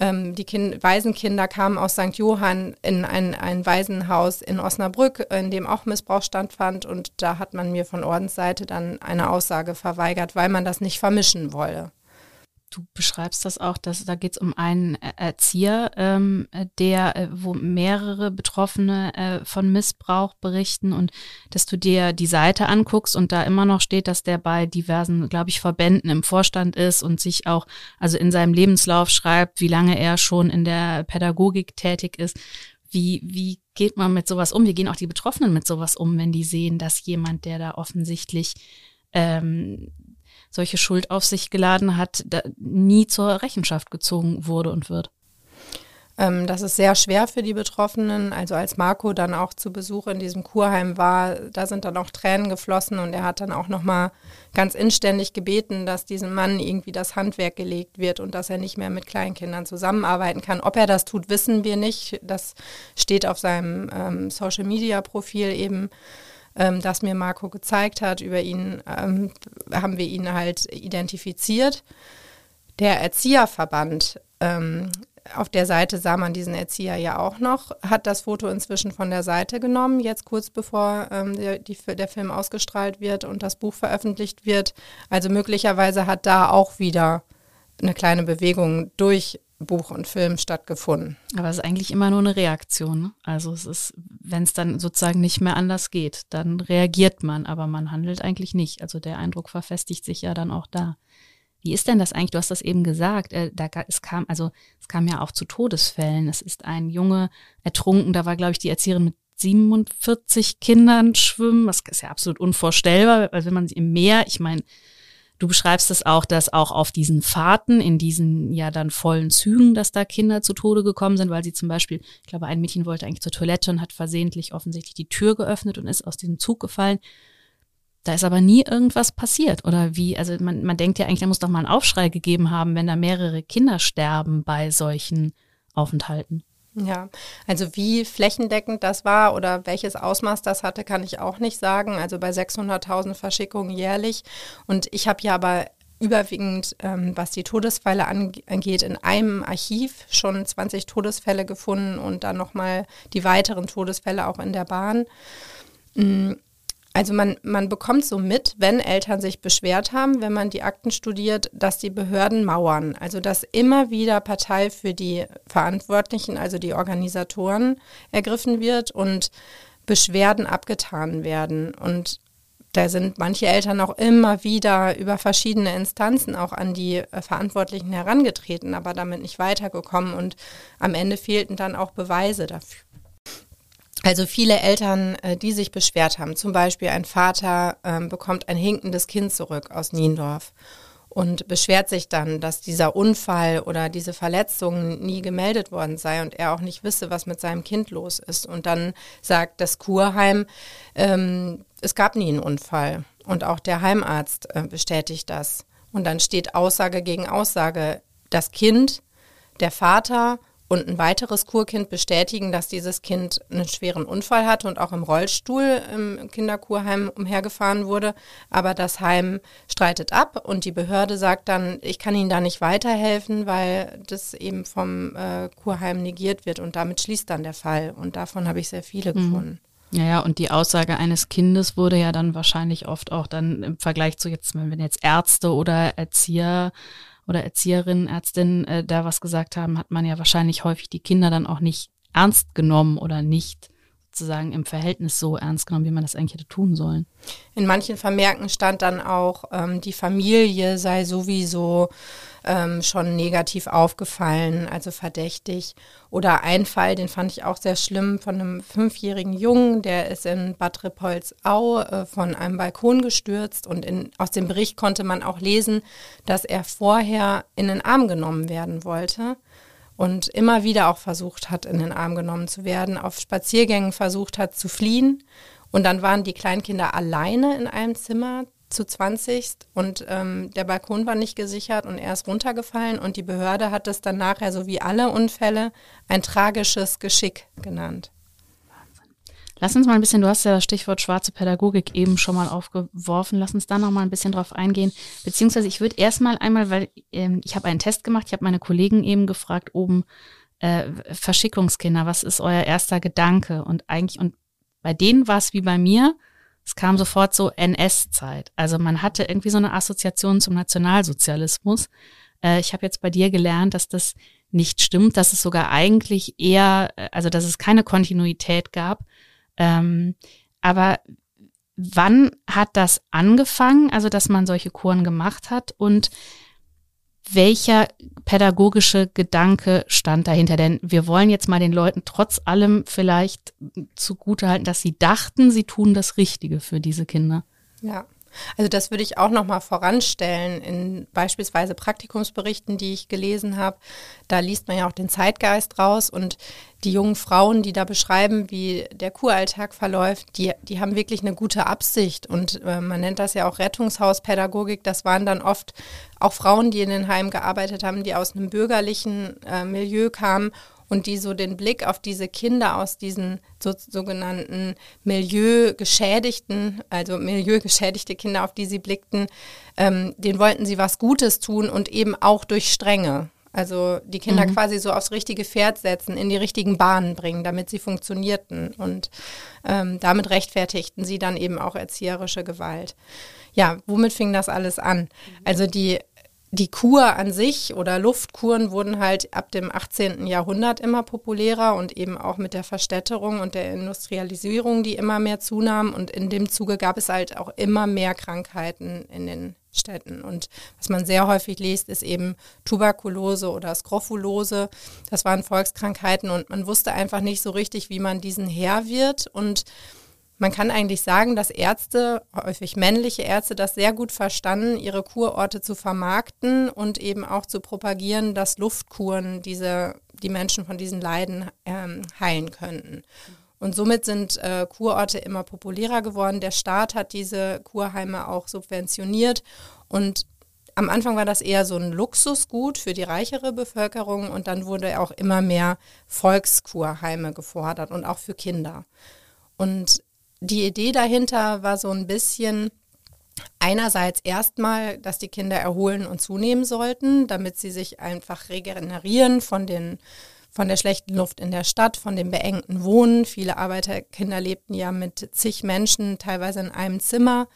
S1: Ähm, die kind Waisenkinder kamen aus St. Johann in ein, ein Waisenhaus in Osnabrück, in dem auch Missbrauch stattfand. Und da hat man mir von Ordensseite dann eine Aussage verweigert, weil man das nicht vermischen wolle.
S3: Du beschreibst das auch, dass da geht es um einen Erzieher, ähm, der, äh, wo mehrere Betroffene äh, von Missbrauch berichten und dass du dir die Seite anguckst und da immer noch steht, dass der bei diversen, glaube ich, Verbänden im Vorstand ist und sich auch, also in seinem Lebenslauf schreibt, wie lange er schon in der Pädagogik tätig ist. Wie, wie geht man mit sowas um? Wie gehen auch die Betroffenen mit sowas um, wenn die sehen, dass jemand, der da offensichtlich ähm, solche Schuld auf sich geladen hat, nie zur Rechenschaft gezogen wurde und wird.
S1: Ähm, das ist sehr schwer für die Betroffenen. Also als Marco dann auch zu Besuch in diesem Kurheim war, da sind dann auch Tränen geflossen und er hat dann auch nochmal ganz inständig gebeten, dass diesem Mann irgendwie das Handwerk gelegt wird und dass er nicht mehr mit Kleinkindern zusammenarbeiten kann. Ob er das tut, wissen wir nicht. Das steht auf seinem ähm, Social-Media-Profil eben ähm, das mir Marco gezeigt hat. Über ihn ähm, haben wir ihn halt identifiziert. Der Erzieherverband, ähm, auf der Seite sah man diesen Erzieher ja auch noch, hat das Foto inzwischen von der Seite genommen, jetzt kurz bevor ähm, der, die, der Film ausgestrahlt wird und das Buch veröffentlicht wird. Also möglicherweise hat da auch wieder eine kleine Bewegung durch Buch und Film stattgefunden.
S3: Aber es ist eigentlich immer nur eine Reaktion. Ne? Also es ist, wenn es dann sozusagen nicht mehr anders geht, dann reagiert man, aber man handelt eigentlich nicht. Also der Eindruck verfestigt sich ja dann auch da. Wie ist denn das eigentlich? Du hast das eben gesagt. Äh, da, es kam, also es kam ja auch zu Todesfällen. Es ist ein Junge ertrunken. Da war, glaube ich, die Erzieherin mit 47 Kindern schwimmen. Das ist ja absolut unvorstellbar, weil wenn man sie im Meer, ich meine, Du beschreibst es auch, dass auch auf diesen Fahrten, in diesen ja dann vollen Zügen, dass da Kinder zu Tode gekommen sind, weil sie zum Beispiel, ich glaube, ein Mädchen wollte eigentlich zur Toilette und hat versehentlich offensichtlich die Tür geöffnet und ist aus diesem Zug gefallen. Da ist aber nie irgendwas passiert. Oder wie, also man, man denkt ja eigentlich, da muss doch mal einen Aufschrei gegeben haben, wenn da mehrere Kinder sterben bei solchen Aufenthalten.
S1: Ja, also wie flächendeckend das war oder welches Ausmaß das hatte, kann ich auch nicht sagen. Also bei 600.000 Verschickungen jährlich. Und ich habe ja aber überwiegend, ähm, was die Todesfälle angeht, in einem Archiv schon 20 Todesfälle gefunden und dann nochmal die weiteren Todesfälle auch in der Bahn. Also man, man bekommt so mit, wenn Eltern sich beschwert haben, wenn man die Akten studiert, dass die Behörden mauern. Also dass immer wieder Partei für die Verantwortlichen, also die Organisatoren, ergriffen wird und Beschwerden abgetan werden. Und da sind manche Eltern auch immer wieder über verschiedene Instanzen auch an die äh, Verantwortlichen herangetreten, aber damit nicht weitergekommen. Und am Ende fehlten dann auch Beweise dafür. Also viele Eltern, äh, die sich beschwert haben, zum Beispiel ein Vater ähm, bekommt ein hinkendes Kind zurück aus Niendorf und beschwert sich dann, dass dieser Unfall oder diese Verletzung nie gemeldet worden sei und er auch nicht wisse, was mit seinem Kind los ist. Und dann sagt das Kurheim, ähm, es gab nie einen Unfall. Und auch der Heimarzt äh, bestätigt das. Und dann steht Aussage gegen Aussage. Das Kind der Vater und ein weiteres Kurkind bestätigen, dass dieses Kind einen schweren Unfall hatte und auch im Rollstuhl im Kinderkurheim umhergefahren wurde. Aber das Heim streitet ab und die Behörde sagt dann, ich kann Ihnen da nicht weiterhelfen, weil das eben vom äh, Kurheim negiert wird und damit schließt dann der Fall. Und davon habe ich sehr viele mhm. gefunden.
S3: Ja, ja, und die Aussage eines Kindes wurde ja dann wahrscheinlich oft auch dann im Vergleich zu jetzt, wenn jetzt Ärzte oder Erzieher oder Erzieherinnen, Ärztinnen äh, da was gesagt haben, hat man ja wahrscheinlich häufig die Kinder dann auch nicht ernst genommen oder nicht sozusagen im Verhältnis so ernst genommen, wie man das eigentlich hätte tun sollen.
S1: In manchen Vermerken stand dann auch, ähm, die Familie sei sowieso ähm, schon negativ aufgefallen, also verdächtig. Oder ein Fall, den fand ich auch sehr schlimm, von einem fünfjährigen Jungen, der ist in Bad Repolzau äh, von einem Balkon gestürzt und in, aus dem Bericht konnte man auch lesen, dass er vorher in den Arm genommen werden wollte und immer wieder auch versucht hat, in den Arm genommen zu werden, auf Spaziergängen versucht hat zu fliehen. Und dann waren die Kleinkinder alleine in einem Zimmer zu 20 und ähm, der Balkon war nicht gesichert und er ist runtergefallen und die Behörde hat es dann nachher, so wie alle Unfälle, ein tragisches Geschick genannt.
S3: Lass uns mal ein bisschen, du hast ja das Stichwort schwarze Pädagogik eben schon mal aufgeworfen, lass uns da noch mal ein bisschen drauf eingehen. Beziehungsweise ich würde erstmal einmal, weil ähm, ich habe einen Test gemacht, ich habe meine Kollegen eben gefragt, oben äh, Verschickungskinder, was ist euer erster Gedanke? Und eigentlich, und bei denen war es wie bei mir, es kam sofort so NS-Zeit. Also man hatte irgendwie so eine Assoziation zum Nationalsozialismus. Äh, ich habe jetzt bei dir gelernt, dass das nicht stimmt, dass es sogar eigentlich eher, äh, also dass es keine Kontinuität gab. Ähm, aber wann hat das angefangen, also dass man solche Kuren gemacht hat und welcher pädagogische Gedanke stand dahinter? Denn wir wollen jetzt mal den Leuten trotz allem vielleicht zugutehalten, dass sie dachten, sie tun das Richtige für diese Kinder.
S1: Ja. Also das würde ich auch noch mal voranstellen in beispielsweise Praktikumsberichten, die ich gelesen habe. Da liest man ja auch den Zeitgeist raus und die jungen Frauen, die da beschreiben, wie der Kuralltag verläuft, die, die haben wirklich eine gute Absicht und äh, man nennt das ja auch Rettungshauspädagogik. Das waren dann oft auch Frauen, die in den Heimen gearbeitet haben, die aus einem bürgerlichen äh, Milieu kamen und die so den Blick auf diese Kinder aus diesen so, sogenannten Milieugeschädigten, also Milieugeschädigte Kinder, auf die sie blickten, ähm, denen wollten sie was Gutes tun und eben auch durch Strenge. Also die Kinder mhm. quasi so aufs richtige Pferd setzen, in die richtigen Bahnen bringen, damit sie funktionierten. Und ähm, damit rechtfertigten sie dann eben auch erzieherische Gewalt. Ja, womit fing das alles an? Also die die Kur an sich oder Luftkuren wurden halt ab dem 18. Jahrhundert immer populärer und eben auch mit der Verstädterung und der Industrialisierung, die immer mehr zunahm. Und in dem Zuge gab es halt auch immer mehr Krankheiten in den Städten. Und was man sehr häufig liest, ist eben Tuberkulose oder Skrophulose. Das waren Volkskrankheiten und man wusste einfach nicht so richtig, wie man diesen Herr wird. Und man kann eigentlich sagen, dass Ärzte, häufig männliche Ärzte, das sehr gut verstanden, ihre Kurorte zu vermarkten und eben auch zu propagieren, dass Luftkuren diese, die Menschen von diesen Leiden ähm, heilen könnten. Und somit sind äh, Kurorte immer populärer geworden. Der Staat hat diese Kurheime auch subventioniert und am Anfang war das eher so ein Luxusgut für die reichere Bevölkerung und dann wurde auch immer mehr Volkskurheime gefordert und auch für Kinder. Und die Idee dahinter war so ein bisschen einerseits erstmal, dass die Kinder erholen und zunehmen sollten, damit sie sich einfach regenerieren von den von der schlechten Luft in der Stadt, von dem beengten Wohnen. Viele Arbeiterkinder lebten ja mit zig Menschen, teilweise in einem Zimmer.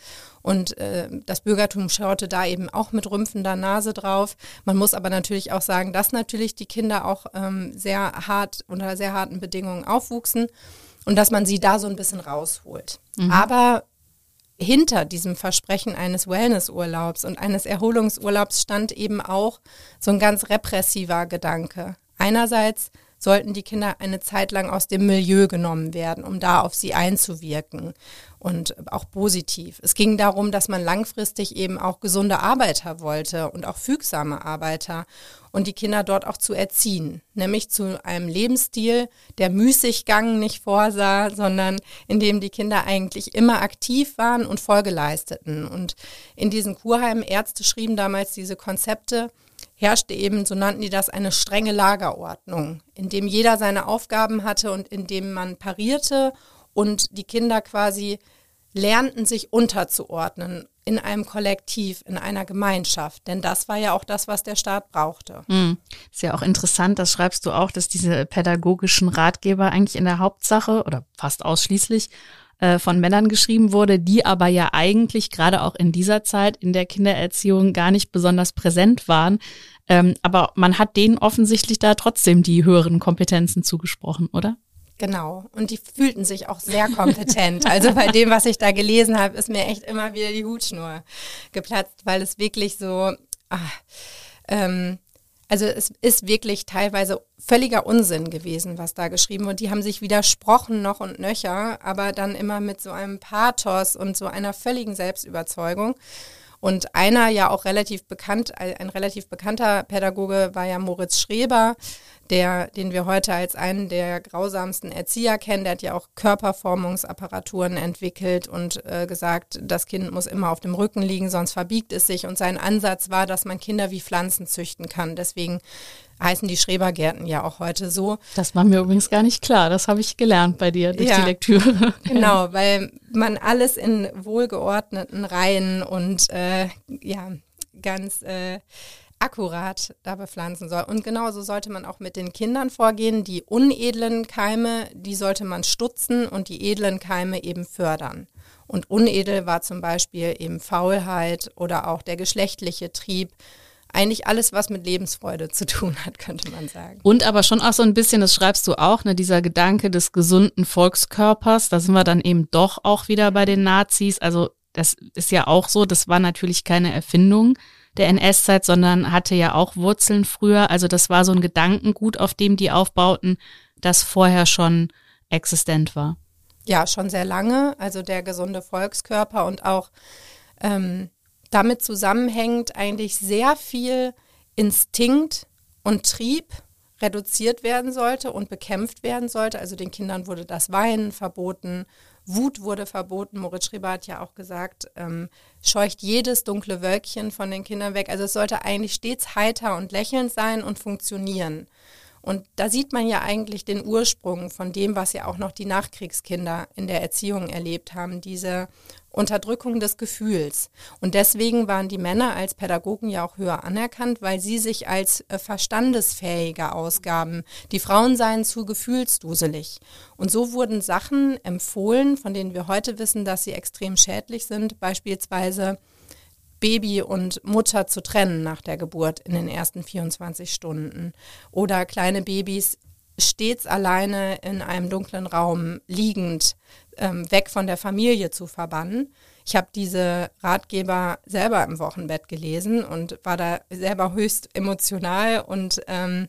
S1: Und äh, das Bürgertum schaute da eben auch mit rümpfender Nase drauf. Man muss aber natürlich auch sagen, dass natürlich die Kinder auch ähm, sehr hart unter sehr harten Bedingungen aufwuchsen und dass man sie da so ein bisschen rausholt. Mhm. Aber hinter diesem Versprechen eines Wellnessurlaubs und eines Erholungsurlaubs stand eben auch so ein ganz repressiver Gedanke. Einerseits sollten die Kinder eine Zeit lang aus dem Milieu genommen werden, um da auf sie einzuwirken und auch positiv. Es ging darum, dass man langfristig eben auch gesunde Arbeiter wollte und auch fügsame Arbeiter und die Kinder dort auch zu erziehen, nämlich zu einem Lebensstil, der Müßiggang nicht vorsah, sondern in dem die Kinder eigentlich immer aktiv waren und Folge leisteten. Und in diesen Kurheimen, Ärzte schrieben damals diese Konzepte, herrschte eben, so nannten die das, eine strenge Lagerordnung, in dem jeder seine Aufgaben hatte und in dem man parierte und die Kinder quasi lernten, sich unterzuordnen in einem Kollektiv, in einer Gemeinschaft. Denn das war ja auch das, was der Staat brauchte.
S3: Hm. Ist ja auch interessant, das schreibst du auch, dass diese pädagogischen Ratgeber eigentlich in der Hauptsache oder fast ausschließlich äh, von Männern geschrieben wurde, die aber ja eigentlich gerade auch in dieser Zeit in der Kindererziehung gar nicht besonders präsent waren. Ähm, aber man hat denen offensichtlich da trotzdem die höheren Kompetenzen zugesprochen, oder?
S1: Genau. Und die fühlten sich auch sehr kompetent. Also bei dem, was ich da gelesen habe, ist mir echt immer wieder die Hutschnur geplatzt, weil es wirklich so, ach, ähm, also es ist wirklich teilweise völliger Unsinn gewesen, was da geschrieben wurde. Die haben sich widersprochen noch und nöcher, aber dann immer mit so einem Pathos und so einer völligen Selbstüberzeugung. Und einer ja auch relativ bekannt, ein relativ bekannter Pädagoge war ja Moritz Schreber, der, den wir heute als einen der grausamsten Erzieher kennen. Der hat ja auch Körperformungsapparaturen entwickelt und äh, gesagt, das Kind muss immer auf dem Rücken liegen, sonst verbiegt es sich. Und sein Ansatz war, dass man Kinder wie Pflanzen züchten kann. Deswegen heißen die Schrebergärten ja auch heute so.
S3: Das war mir übrigens gar nicht klar. Das habe ich gelernt bei dir durch ja, die Lektüre.
S1: Genau, weil man alles in wohlgeordneten Reihen und äh, ja, ganz äh, akkurat da bepflanzen soll. Und genauso sollte man auch mit den Kindern vorgehen. Die unedlen Keime, die sollte man stutzen und die edlen Keime eben fördern. Und unedel war zum Beispiel eben Faulheit oder auch der geschlechtliche Trieb eigentlich alles, was mit Lebensfreude zu tun hat, könnte man sagen.
S3: Und aber schon auch so ein bisschen, das schreibst du auch, ne, dieser Gedanke des gesunden Volkskörpers, da sind wir dann eben doch auch wieder bei den Nazis. Also das ist ja auch so, das war natürlich keine Erfindung der NS-Zeit, sondern hatte ja auch Wurzeln früher. Also das war so ein Gedankengut, auf dem die aufbauten, das vorher schon existent war.
S1: Ja, schon sehr lange. Also der gesunde Volkskörper und auch ähm, damit zusammenhängt eigentlich sehr viel Instinkt und Trieb reduziert werden sollte und bekämpft werden sollte. Also den Kindern wurde das Weinen verboten, Wut wurde verboten. Moritz Schrieber hat ja auch gesagt, ähm, scheucht jedes dunkle Wölkchen von den Kindern weg. Also es sollte eigentlich stets heiter und lächelnd sein und funktionieren. Und da sieht man ja eigentlich den Ursprung von dem, was ja auch noch die Nachkriegskinder in der Erziehung erlebt haben, diese Unterdrückung des Gefühls. Und deswegen waren die Männer als Pädagogen ja auch höher anerkannt, weil sie sich als äh, verstandesfähiger ausgaben. Die Frauen seien zu gefühlsduselig. Und so wurden Sachen empfohlen, von denen wir heute wissen, dass sie extrem schädlich sind, beispielsweise Baby und Mutter zu trennen nach der Geburt in den ersten 24 Stunden oder kleine Babys stets alleine in einem dunklen Raum liegend ähm, weg von der Familie zu verbannen. Ich habe diese Ratgeber selber im Wochenbett gelesen und war da selber höchst emotional und ähm,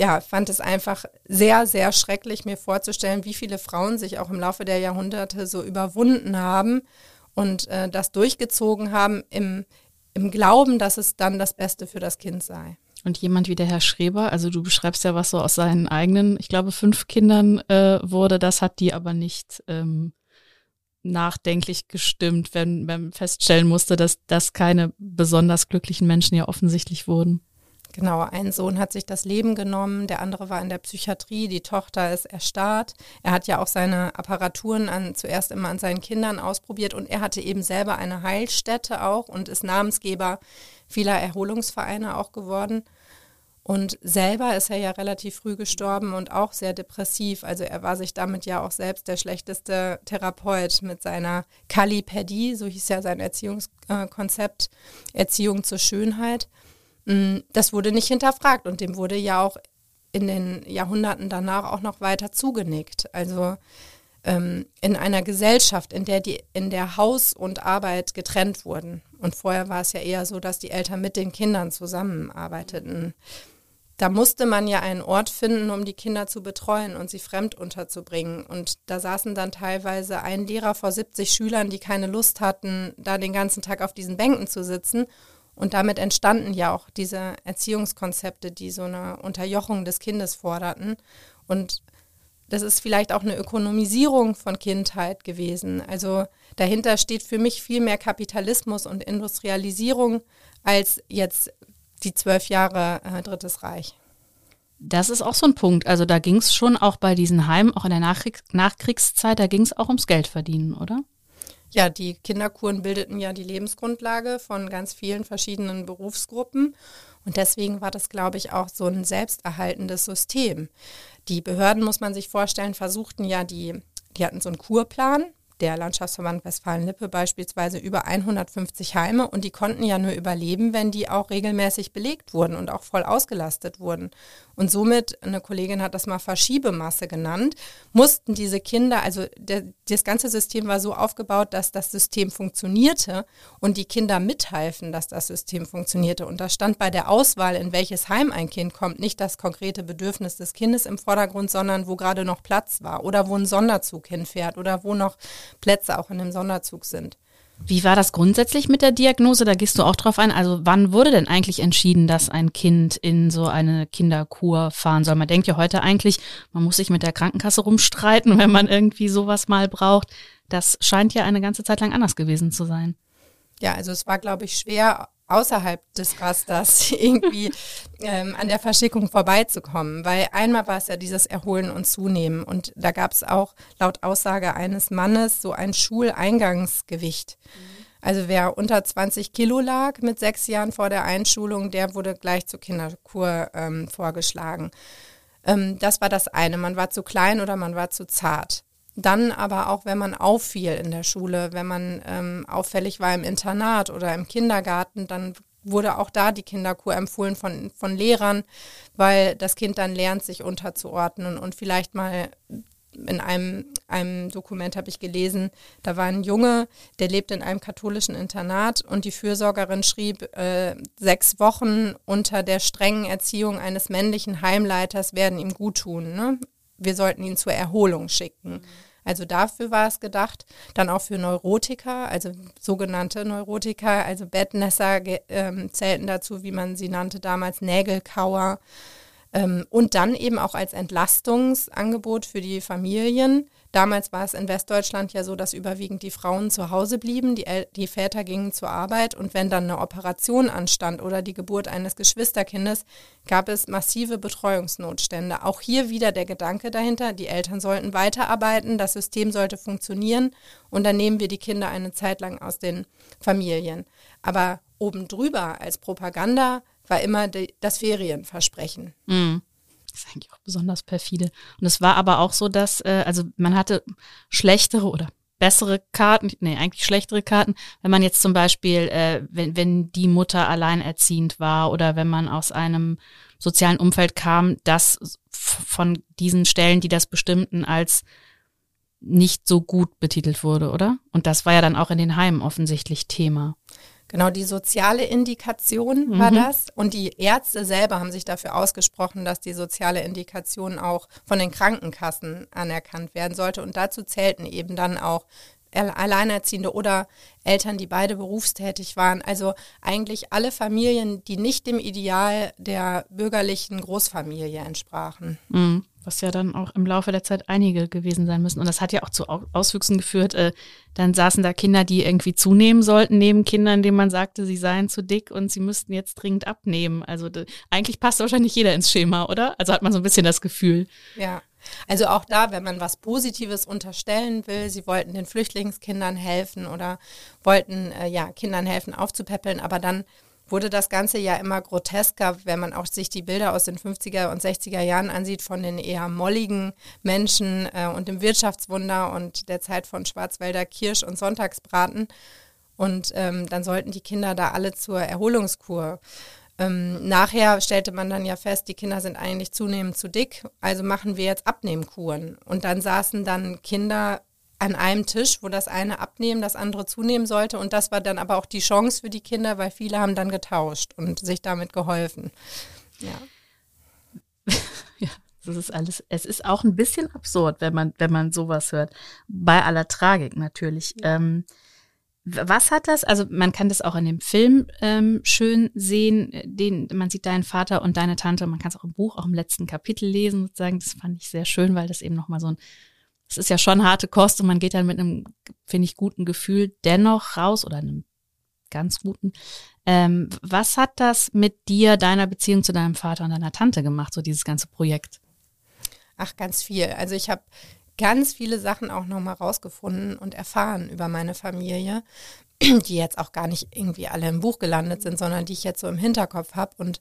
S1: ja, fand es einfach sehr, sehr schrecklich, mir vorzustellen, wie viele Frauen sich auch im Laufe der Jahrhunderte so überwunden haben und äh, das durchgezogen haben im, im Glauben, dass es dann das Beste für das Kind sei.
S3: Und jemand wie der Herr Schreber, also du beschreibst ja, was so aus seinen eigenen, ich glaube, fünf Kindern äh, wurde, das hat die aber nicht ähm, nachdenklich gestimmt, wenn man feststellen musste, dass das keine besonders glücklichen Menschen ja offensichtlich wurden.
S1: Genau, ein Sohn hat sich das Leben genommen, der andere war in der Psychiatrie, die Tochter ist erstarrt. Er hat ja auch seine Apparaturen an, zuerst immer an seinen Kindern ausprobiert und er hatte eben selber eine Heilstätte auch und ist Namensgeber vieler Erholungsvereine auch geworden. Und selber ist er ja relativ früh gestorben und auch sehr depressiv. Also er war sich damit ja auch selbst der schlechteste Therapeut mit seiner Kalipädie, so hieß ja sein Erziehungskonzept, Erziehung zur Schönheit. Mm, das wurde nicht hinterfragt und dem wurde ja auch in den Jahrhunderten danach auch noch weiter zugenickt. Also ähm, in einer Gesellschaft, in der die in der Haus und Arbeit getrennt wurden. Und vorher war es ja eher so, dass die Eltern mit den Kindern zusammenarbeiteten. Da musste man ja einen Ort finden, um die Kinder zu betreuen und sie fremd unterzubringen. Und da saßen dann teilweise ein Lehrer vor 70 Schülern, die keine Lust hatten, da den ganzen Tag auf diesen Bänken zu sitzen. Und damit entstanden ja auch diese Erziehungskonzepte, die so eine Unterjochung des Kindes forderten. Und das ist vielleicht auch eine Ökonomisierung von Kindheit gewesen. Also dahinter steht für mich viel mehr Kapitalismus und Industrialisierung als jetzt die zwölf Jahre äh, Drittes Reich.
S3: Das ist auch so ein Punkt. Also da ging es schon auch bei diesen Heimen, auch in der Nachkriegs Nachkriegszeit, da ging es auch ums Geld verdienen, oder?
S1: Ja, die Kinderkuren bildeten ja die Lebensgrundlage von ganz vielen verschiedenen Berufsgruppen. Und deswegen war das, glaube ich, auch so ein selbsterhaltendes System. Die Behörden, muss man sich vorstellen, versuchten ja die, die hatten so einen Kurplan, der Landschaftsverband Westfalen-Lippe beispielsweise über 150 Heime und die konnten ja nur überleben, wenn die auch regelmäßig belegt wurden und auch voll ausgelastet wurden. Und somit, eine Kollegin hat das mal Verschiebemasse genannt, mussten diese Kinder, also der, das ganze System war so aufgebaut, dass das System funktionierte und die Kinder mithalfen, dass das System funktionierte. Und da stand bei der Auswahl, in welches Heim ein Kind kommt, nicht das konkrete Bedürfnis des Kindes im Vordergrund, sondern wo gerade noch Platz war oder wo ein Sonderzug hinfährt oder wo noch Plätze auch in dem Sonderzug sind.
S3: Wie war das grundsätzlich mit der Diagnose? Da gehst du auch drauf ein. Also wann wurde denn eigentlich entschieden, dass ein Kind in so eine Kinderkur fahren soll? Man denkt ja heute eigentlich, man muss sich mit der Krankenkasse rumstreiten, wenn man irgendwie sowas mal braucht. Das scheint ja eine ganze Zeit lang anders gewesen zu sein.
S1: Ja, also es war, glaube ich, schwer außerhalb des Rasters irgendwie ähm, an der Verschickung vorbeizukommen. Weil einmal war es ja dieses Erholen und Zunehmen. Und da gab es auch laut Aussage eines Mannes so ein Schuleingangsgewicht. Mhm. Also wer unter 20 Kilo lag mit sechs Jahren vor der Einschulung, der wurde gleich zur Kinderkur ähm, vorgeschlagen. Ähm, das war das eine. Man war zu klein oder man war zu zart. Dann aber auch, wenn man auffiel in der Schule, wenn man ähm, auffällig war im Internat oder im Kindergarten, dann wurde auch da die Kinderkur empfohlen von, von Lehrern, weil das Kind dann lernt, sich unterzuordnen und vielleicht mal in einem, einem Dokument habe ich gelesen, da war ein Junge, der lebt in einem katholischen Internat und die Fürsorgerin schrieb, äh, sechs Wochen unter der strengen Erziehung eines männlichen Heimleiters werden ihm gut tun. Ne? Wir sollten ihn zur Erholung schicken. Also dafür war es gedacht. Dann auch für Neurotiker, also sogenannte Neurotiker, also Bettnässer äh, zählten dazu, wie man sie nannte damals, Nägelkauer. Ähm, und dann eben auch als Entlastungsangebot für die Familien. Damals war es in Westdeutschland ja so, dass überwiegend die Frauen zu Hause blieben, die, El die Väter gingen zur Arbeit und wenn dann eine Operation anstand oder die Geburt eines Geschwisterkindes, gab es massive Betreuungsnotstände. Auch hier wieder der Gedanke dahinter, die Eltern sollten weiterarbeiten, das System sollte funktionieren und dann nehmen wir die Kinder eine Zeit lang aus den Familien. Aber oben drüber als Propaganda war immer die, das Ferienversprechen.
S3: Mhm. Ist eigentlich auch besonders perfide. Und es war aber auch so, dass, äh, also man hatte schlechtere oder bessere Karten, nee, eigentlich schlechtere Karten, wenn man jetzt zum Beispiel, äh, wenn, wenn die Mutter alleinerziehend war oder wenn man aus einem sozialen Umfeld kam, das von diesen Stellen, die das bestimmten, als nicht so gut betitelt wurde, oder? Und das war ja dann auch in den Heimen offensichtlich Thema.
S1: Genau, die soziale Indikation mhm. war das. Und die Ärzte selber haben sich dafür ausgesprochen, dass die soziale Indikation auch von den Krankenkassen anerkannt werden sollte. Und dazu zählten eben dann auch Alleinerziehende oder Eltern, die beide berufstätig waren. Also eigentlich alle Familien, die nicht dem Ideal der bürgerlichen Großfamilie entsprachen.
S3: Mhm was ja dann auch im Laufe der Zeit einige gewesen sein müssen. Und das hat ja auch zu Auswüchsen geführt. Äh, dann saßen da Kinder, die irgendwie zunehmen sollten, neben Kindern, denen man sagte, sie seien zu dick und sie müssten jetzt dringend abnehmen. Also eigentlich passt wahrscheinlich jeder ins Schema, oder? Also hat man so ein bisschen das Gefühl.
S1: Ja. Also auch da, wenn man was Positives unterstellen will, sie wollten den Flüchtlingskindern helfen oder wollten äh, ja Kindern helfen aufzupäppeln, aber dann wurde das Ganze ja immer grotesker, wenn man auch sich die Bilder aus den 50er und 60er Jahren ansieht von den eher molligen Menschen äh, und dem Wirtschaftswunder und der Zeit von Schwarzwälder Kirsch und Sonntagsbraten. Und ähm, dann sollten die Kinder da alle zur Erholungskur. Ähm, nachher stellte man dann ja fest, die Kinder sind eigentlich zunehmend zu dick, also machen wir jetzt Abnehmkuren. Und dann saßen dann Kinder an einem Tisch, wo das eine abnehmen, das andere zunehmen sollte. Und das war dann aber auch die Chance für die Kinder, weil viele haben dann getauscht und sich damit geholfen.
S3: Ja. ja, das ist alles. Es ist auch ein bisschen absurd, wenn man, wenn man sowas hört. Bei aller Tragik natürlich. Ja. Ähm, was hat das? Also man kann das auch in dem Film ähm, schön sehen. Den, man sieht deinen Vater und deine Tante. Man kann es auch im Buch, auch im letzten Kapitel lesen. Sozusagen. Das fand ich sehr schön, weil das eben nochmal so ein es ist ja schon harte Kost und man geht dann mit einem, finde ich, guten Gefühl dennoch raus oder einem ganz guten. Ähm, was hat das mit dir, deiner Beziehung zu deinem Vater und deiner Tante gemacht, so dieses ganze Projekt?
S1: Ach, ganz viel. Also ich habe ganz viele Sachen auch nochmal rausgefunden und erfahren über meine Familie, die jetzt auch gar nicht irgendwie alle im Buch gelandet sind, sondern die ich jetzt so im Hinterkopf habe und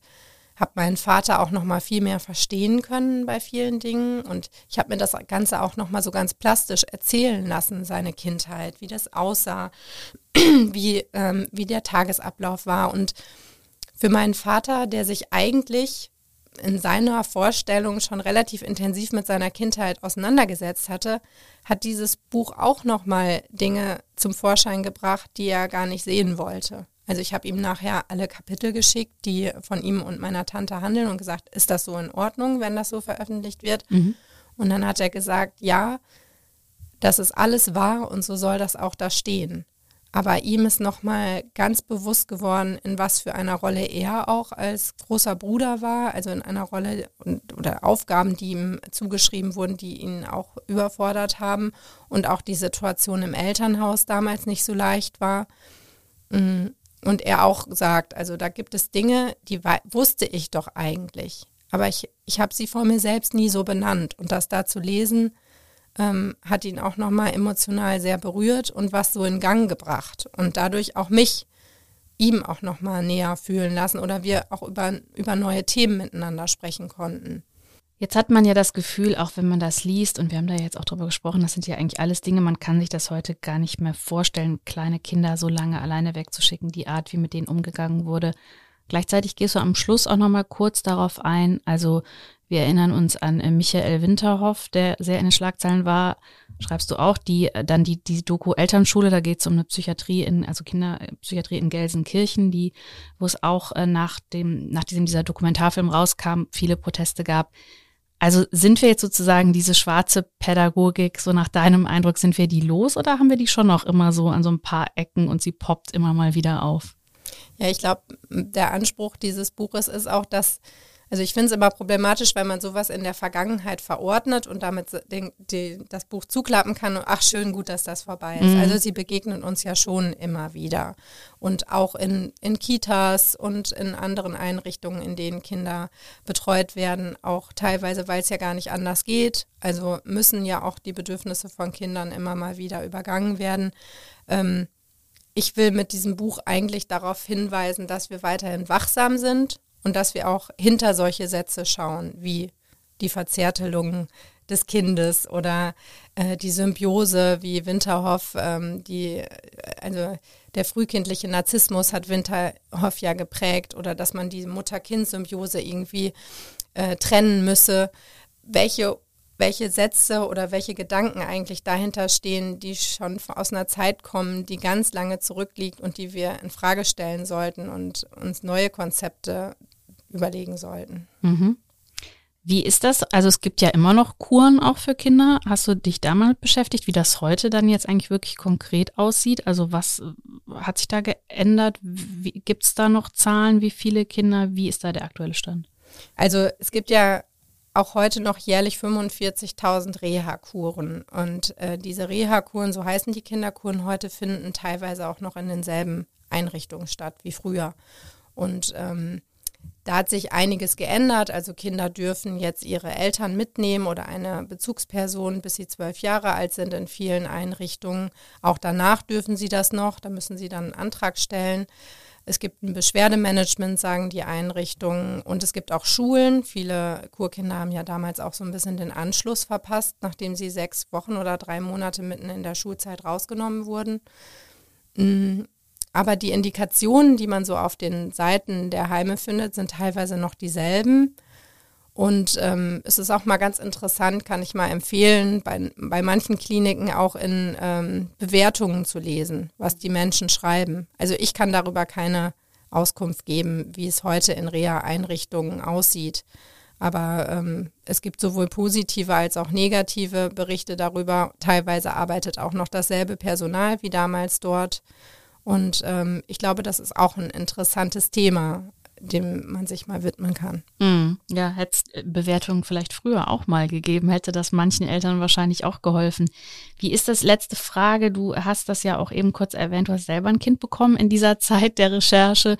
S1: habe meinen Vater auch noch mal viel mehr verstehen können bei vielen Dingen und ich habe mir das Ganze auch noch mal so ganz plastisch erzählen lassen, seine Kindheit, wie das aussah, wie, ähm, wie der Tagesablauf war und für meinen Vater, der sich eigentlich in seiner Vorstellung schon relativ intensiv mit seiner Kindheit auseinandergesetzt hatte, hat dieses Buch auch noch mal Dinge zum Vorschein gebracht, die er gar nicht sehen wollte. Also ich habe ihm nachher alle Kapitel geschickt, die von ihm und meiner Tante handeln und gesagt, ist das so in Ordnung, wenn das so veröffentlicht wird? Mhm. Und dann hat er gesagt, ja, das ist alles wahr und so soll das auch da stehen. Aber ihm ist nochmal ganz bewusst geworden, in was für einer Rolle er auch als großer Bruder war, also in einer Rolle und, oder Aufgaben, die ihm zugeschrieben wurden, die ihn auch überfordert haben und auch die Situation im Elternhaus damals nicht so leicht war. Mm. Und er auch sagt, also da gibt es Dinge, die wusste ich doch eigentlich. Aber ich, ich habe sie vor mir selbst nie so benannt. Und das da zu lesen, ähm, hat ihn auch nochmal emotional sehr berührt und was so in Gang gebracht. Und dadurch auch mich ihm auch nochmal näher fühlen lassen oder wir auch über, über neue Themen miteinander sprechen konnten.
S3: Jetzt hat man ja das Gefühl, auch wenn man das liest, und wir haben da jetzt auch drüber gesprochen, das sind ja eigentlich alles Dinge, man kann sich das heute gar nicht mehr vorstellen, kleine Kinder so lange alleine wegzuschicken, die Art, wie mit denen umgegangen wurde. Gleichzeitig gehst du am Schluss auch nochmal kurz darauf ein. Also wir erinnern uns an äh, Michael Winterhoff, der sehr in den Schlagzeilen war. Schreibst du auch die äh, dann die die Doku Elternschule, da geht es um eine Psychiatrie in also Kinderpsychiatrie in Gelsenkirchen, die wo es auch äh, nach dem nach diesem dieser Dokumentarfilm rauskam, viele Proteste gab. Also sind wir jetzt sozusagen diese schwarze Pädagogik, so nach deinem Eindruck, sind wir die los oder haben wir die schon noch immer so an so ein paar Ecken und sie poppt immer mal wieder auf?
S1: Ja, ich glaube, der Anspruch dieses Buches ist auch, dass also ich finde es immer problematisch, wenn man sowas in der Vergangenheit verordnet und damit den, die, das Buch zuklappen kann und ach schön, gut, dass das vorbei ist. Mhm. Also sie begegnen uns ja schon immer wieder. Und auch in, in Kitas und in anderen Einrichtungen, in denen Kinder betreut werden, auch teilweise, weil es ja gar nicht anders geht. Also müssen ja auch die Bedürfnisse von Kindern immer mal wieder übergangen werden. Ähm, ich will mit diesem Buch eigentlich darauf hinweisen, dass wir weiterhin wachsam sind und dass wir auch hinter solche Sätze schauen, wie die Verzärtelung des Kindes oder äh, die Symbiose, wie Winterhoff, ähm, die, also der frühkindliche Narzissmus hat Winterhoff ja geprägt oder dass man die Mutter-Kind-Symbiose irgendwie äh, trennen müsse. Welche, welche Sätze oder welche Gedanken eigentlich dahinter stehen, die schon aus einer Zeit kommen, die ganz lange zurückliegt und die wir in Frage stellen sollten und uns neue Konzepte überlegen sollten.
S3: Mhm. Wie ist das? Also es gibt ja immer noch Kuren auch für Kinder. Hast du dich damit beschäftigt, wie das heute dann jetzt eigentlich wirklich konkret aussieht? Also was äh, hat sich da geändert? Gibt es da noch Zahlen? Wie viele Kinder? Wie ist da der aktuelle Stand?
S1: Also es gibt ja auch heute noch jährlich 45.000 Reha-Kuren. Und äh, diese Reha-Kuren, so heißen die Kinderkuren heute, finden teilweise auch noch in denselben Einrichtungen statt wie früher. Und ähm, da hat sich einiges geändert. Also Kinder dürfen jetzt ihre Eltern mitnehmen oder eine Bezugsperson, bis sie zwölf Jahre alt sind in vielen Einrichtungen. Auch danach dürfen sie das noch. Da müssen sie dann einen Antrag stellen. Es gibt ein Beschwerdemanagement, sagen die Einrichtungen. Und es gibt auch Schulen. Viele Kurkinder haben ja damals auch so ein bisschen den Anschluss verpasst, nachdem sie sechs Wochen oder drei Monate mitten in der Schulzeit rausgenommen wurden. Aber die Indikationen, die man so auf den Seiten der Heime findet, sind teilweise noch dieselben. Und ähm, es ist auch mal ganz interessant, kann ich mal empfehlen, bei, bei manchen Kliniken auch in ähm, Bewertungen zu lesen, was die Menschen schreiben. Also ich kann darüber keine Auskunft geben, wie es heute in Reha-Einrichtungen aussieht. Aber ähm, es gibt sowohl positive als auch negative Berichte darüber. Teilweise arbeitet auch noch dasselbe Personal wie damals dort. Und ähm, ich glaube, das ist auch ein interessantes Thema. Dem man sich mal widmen kann.
S3: Mm, ja, hätte es äh, Bewertungen vielleicht früher auch mal gegeben, hätte das manchen Eltern wahrscheinlich auch geholfen. Wie ist das letzte Frage? Du hast das ja auch eben kurz erwähnt, du hast selber ein Kind bekommen in dieser Zeit der Recherche.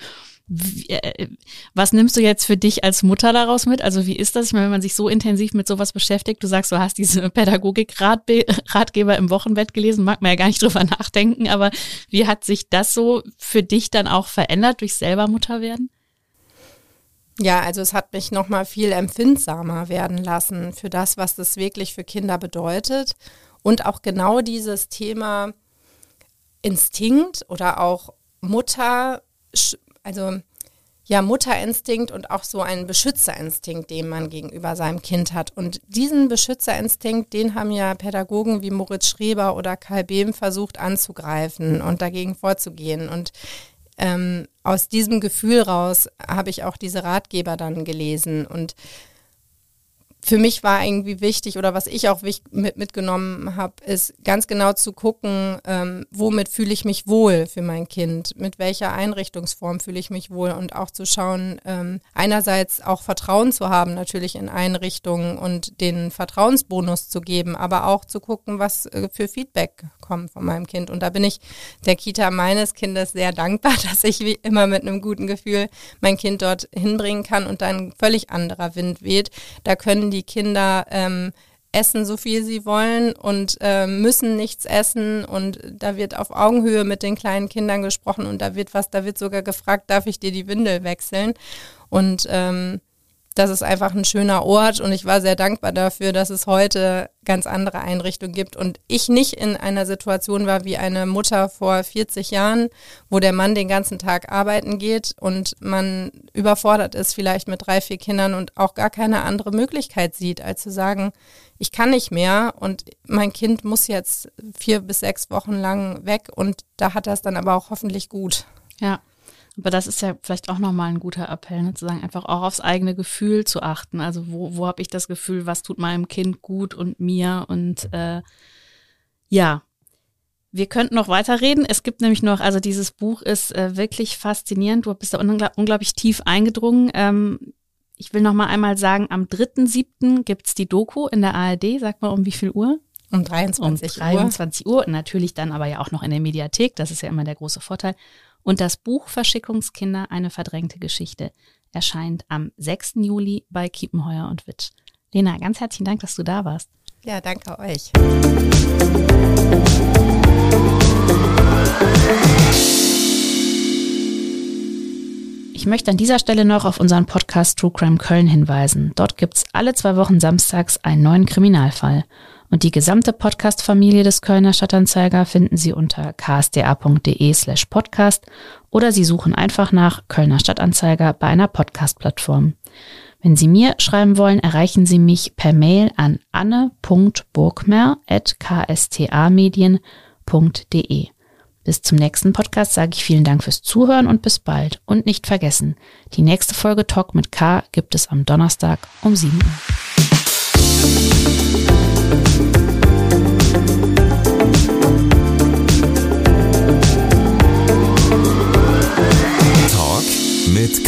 S3: Äh, was nimmst du jetzt für dich als Mutter daraus mit? Also wie ist das? Ich meine, wenn man sich so intensiv mit sowas beschäftigt, du sagst, du hast diese Pädagogik-Ratgeber im Wochenbett gelesen, mag man ja gar nicht drüber nachdenken, aber wie hat sich das so für dich dann auch verändert durch selber Mutter werden?
S1: Ja, also es hat mich nochmal viel empfindsamer werden lassen für das, was das wirklich für Kinder bedeutet. Und auch genau dieses Thema Instinkt oder auch Mutter also ja, Mutterinstinkt und auch so einen Beschützerinstinkt, den man gegenüber seinem Kind hat. Und diesen Beschützerinstinkt, den haben ja Pädagogen wie Moritz Schreber oder Karl Behm versucht anzugreifen und dagegen vorzugehen. Und ähm, aus diesem Gefühl raus habe ich auch diese Ratgeber dann gelesen. Und für mich war irgendwie wichtig oder was ich auch mit, mitgenommen habe, ist ganz genau zu gucken, ähm, womit fühle ich mich wohl für mein Kind, mit welcher Einrichtungsform fühle ich mich wohl und auch zu schauen, ähm, einerseits auch Vertrauen zu haben natürlich in Einrichtungen und den Vertrauensbonus zu geben, aber auch zu gucken, was äh, für Feedback kommt von meinem Kind. Und da bin ich der Kita meines Kindes sehr dankbar, dass ich wie immer mit einem guten Gefühl mein Kind dort hinbringen kann und dann völlig anderer Wind weht. Da können die Kinder ähm, essen so viel sie wollen und äh, müssen nichts essen und da wird auf Augenhöhe mit den kleinen Kindern gesprochen und da wird was, da wird sogar gefragt, darf ich dir die Windel wechseln? Und ähm, das ist einfach ein schöner Ort und ich war sehr dankbar dafür, dass es heute ganz andere Einrichtungen gibt und ich nicht in einer Situation war wie eine Mutter vor 40 Jahren, wo der Mann den ganzen Tag arbeiten geht und man überfordert ist vielleicht mit drei, vier Kindern und auch gar keine andere Möglichkeit sieht, als zu sagen, ich kann nicht mehr und mein Kind muss jetzt vier bis sechs Wochen lang weg und da hat er es dann aber auch hoffentlich gut.
S3: Ja. Aber das ist ja vielleicht auch nochmal ein guter Appell, ne, zu sagen, einfach auch aufs eigene Gefühl zu achten. Also wo, wo habe ich das Gefühl, was tut meinem Kind gut und mir und äh, ja. Wir könnten noch weiterreden. Es gibt nämlich noch, also dieses Buch ist äh, wirklich faszinierend. Du bist da ungl unglaublich tief eingedrungen. Ähm, ich will noch mal einmal sagen, am 3.7. gibt's die Doku in der ARD. Sag mal, um wie viel Uhr?
S1: Um 23
S3: Uhr. Um 23 Uhr. Uhr. Natürlich dann aber ja auch noch in der Mediathek. Das ist ja immer der große Vorteil. Und das Buch Verschickungskinder, eine verdrängte Geschichte, erscheint am 6. Juli bei Kiepenheuer und Witsch. Lena, ganz herzlichen Dank, dass du da warst.
S1: Ja, danke euch.
S3: Ich möchte an dieser Stelle noch auf unseren Podcast True Crime Köln hinweisen. Dort gibt's alle zwei Wochen samstags einen neuen Kriminalfall. Und die gesamte Podcast-Familie des Kölner Stadtanzeiger finden Sie unter ksda.de slash podcast oder Sie suchen einfach nach Kölner Stadtanzeiger bei einer Podcast-Plattform. Wenn Sie mir schreiben wollen, erreichen Sie mich per Mail an anne.burgmer.kstamedien.de. Bis zum nächsten Podcast sage ich vielen Dank fürs Zuhören und bis bald. Und nicht vergessen, die nächste Folge Talk mit K gibt es am Donnerstag um 7 Uhr. mit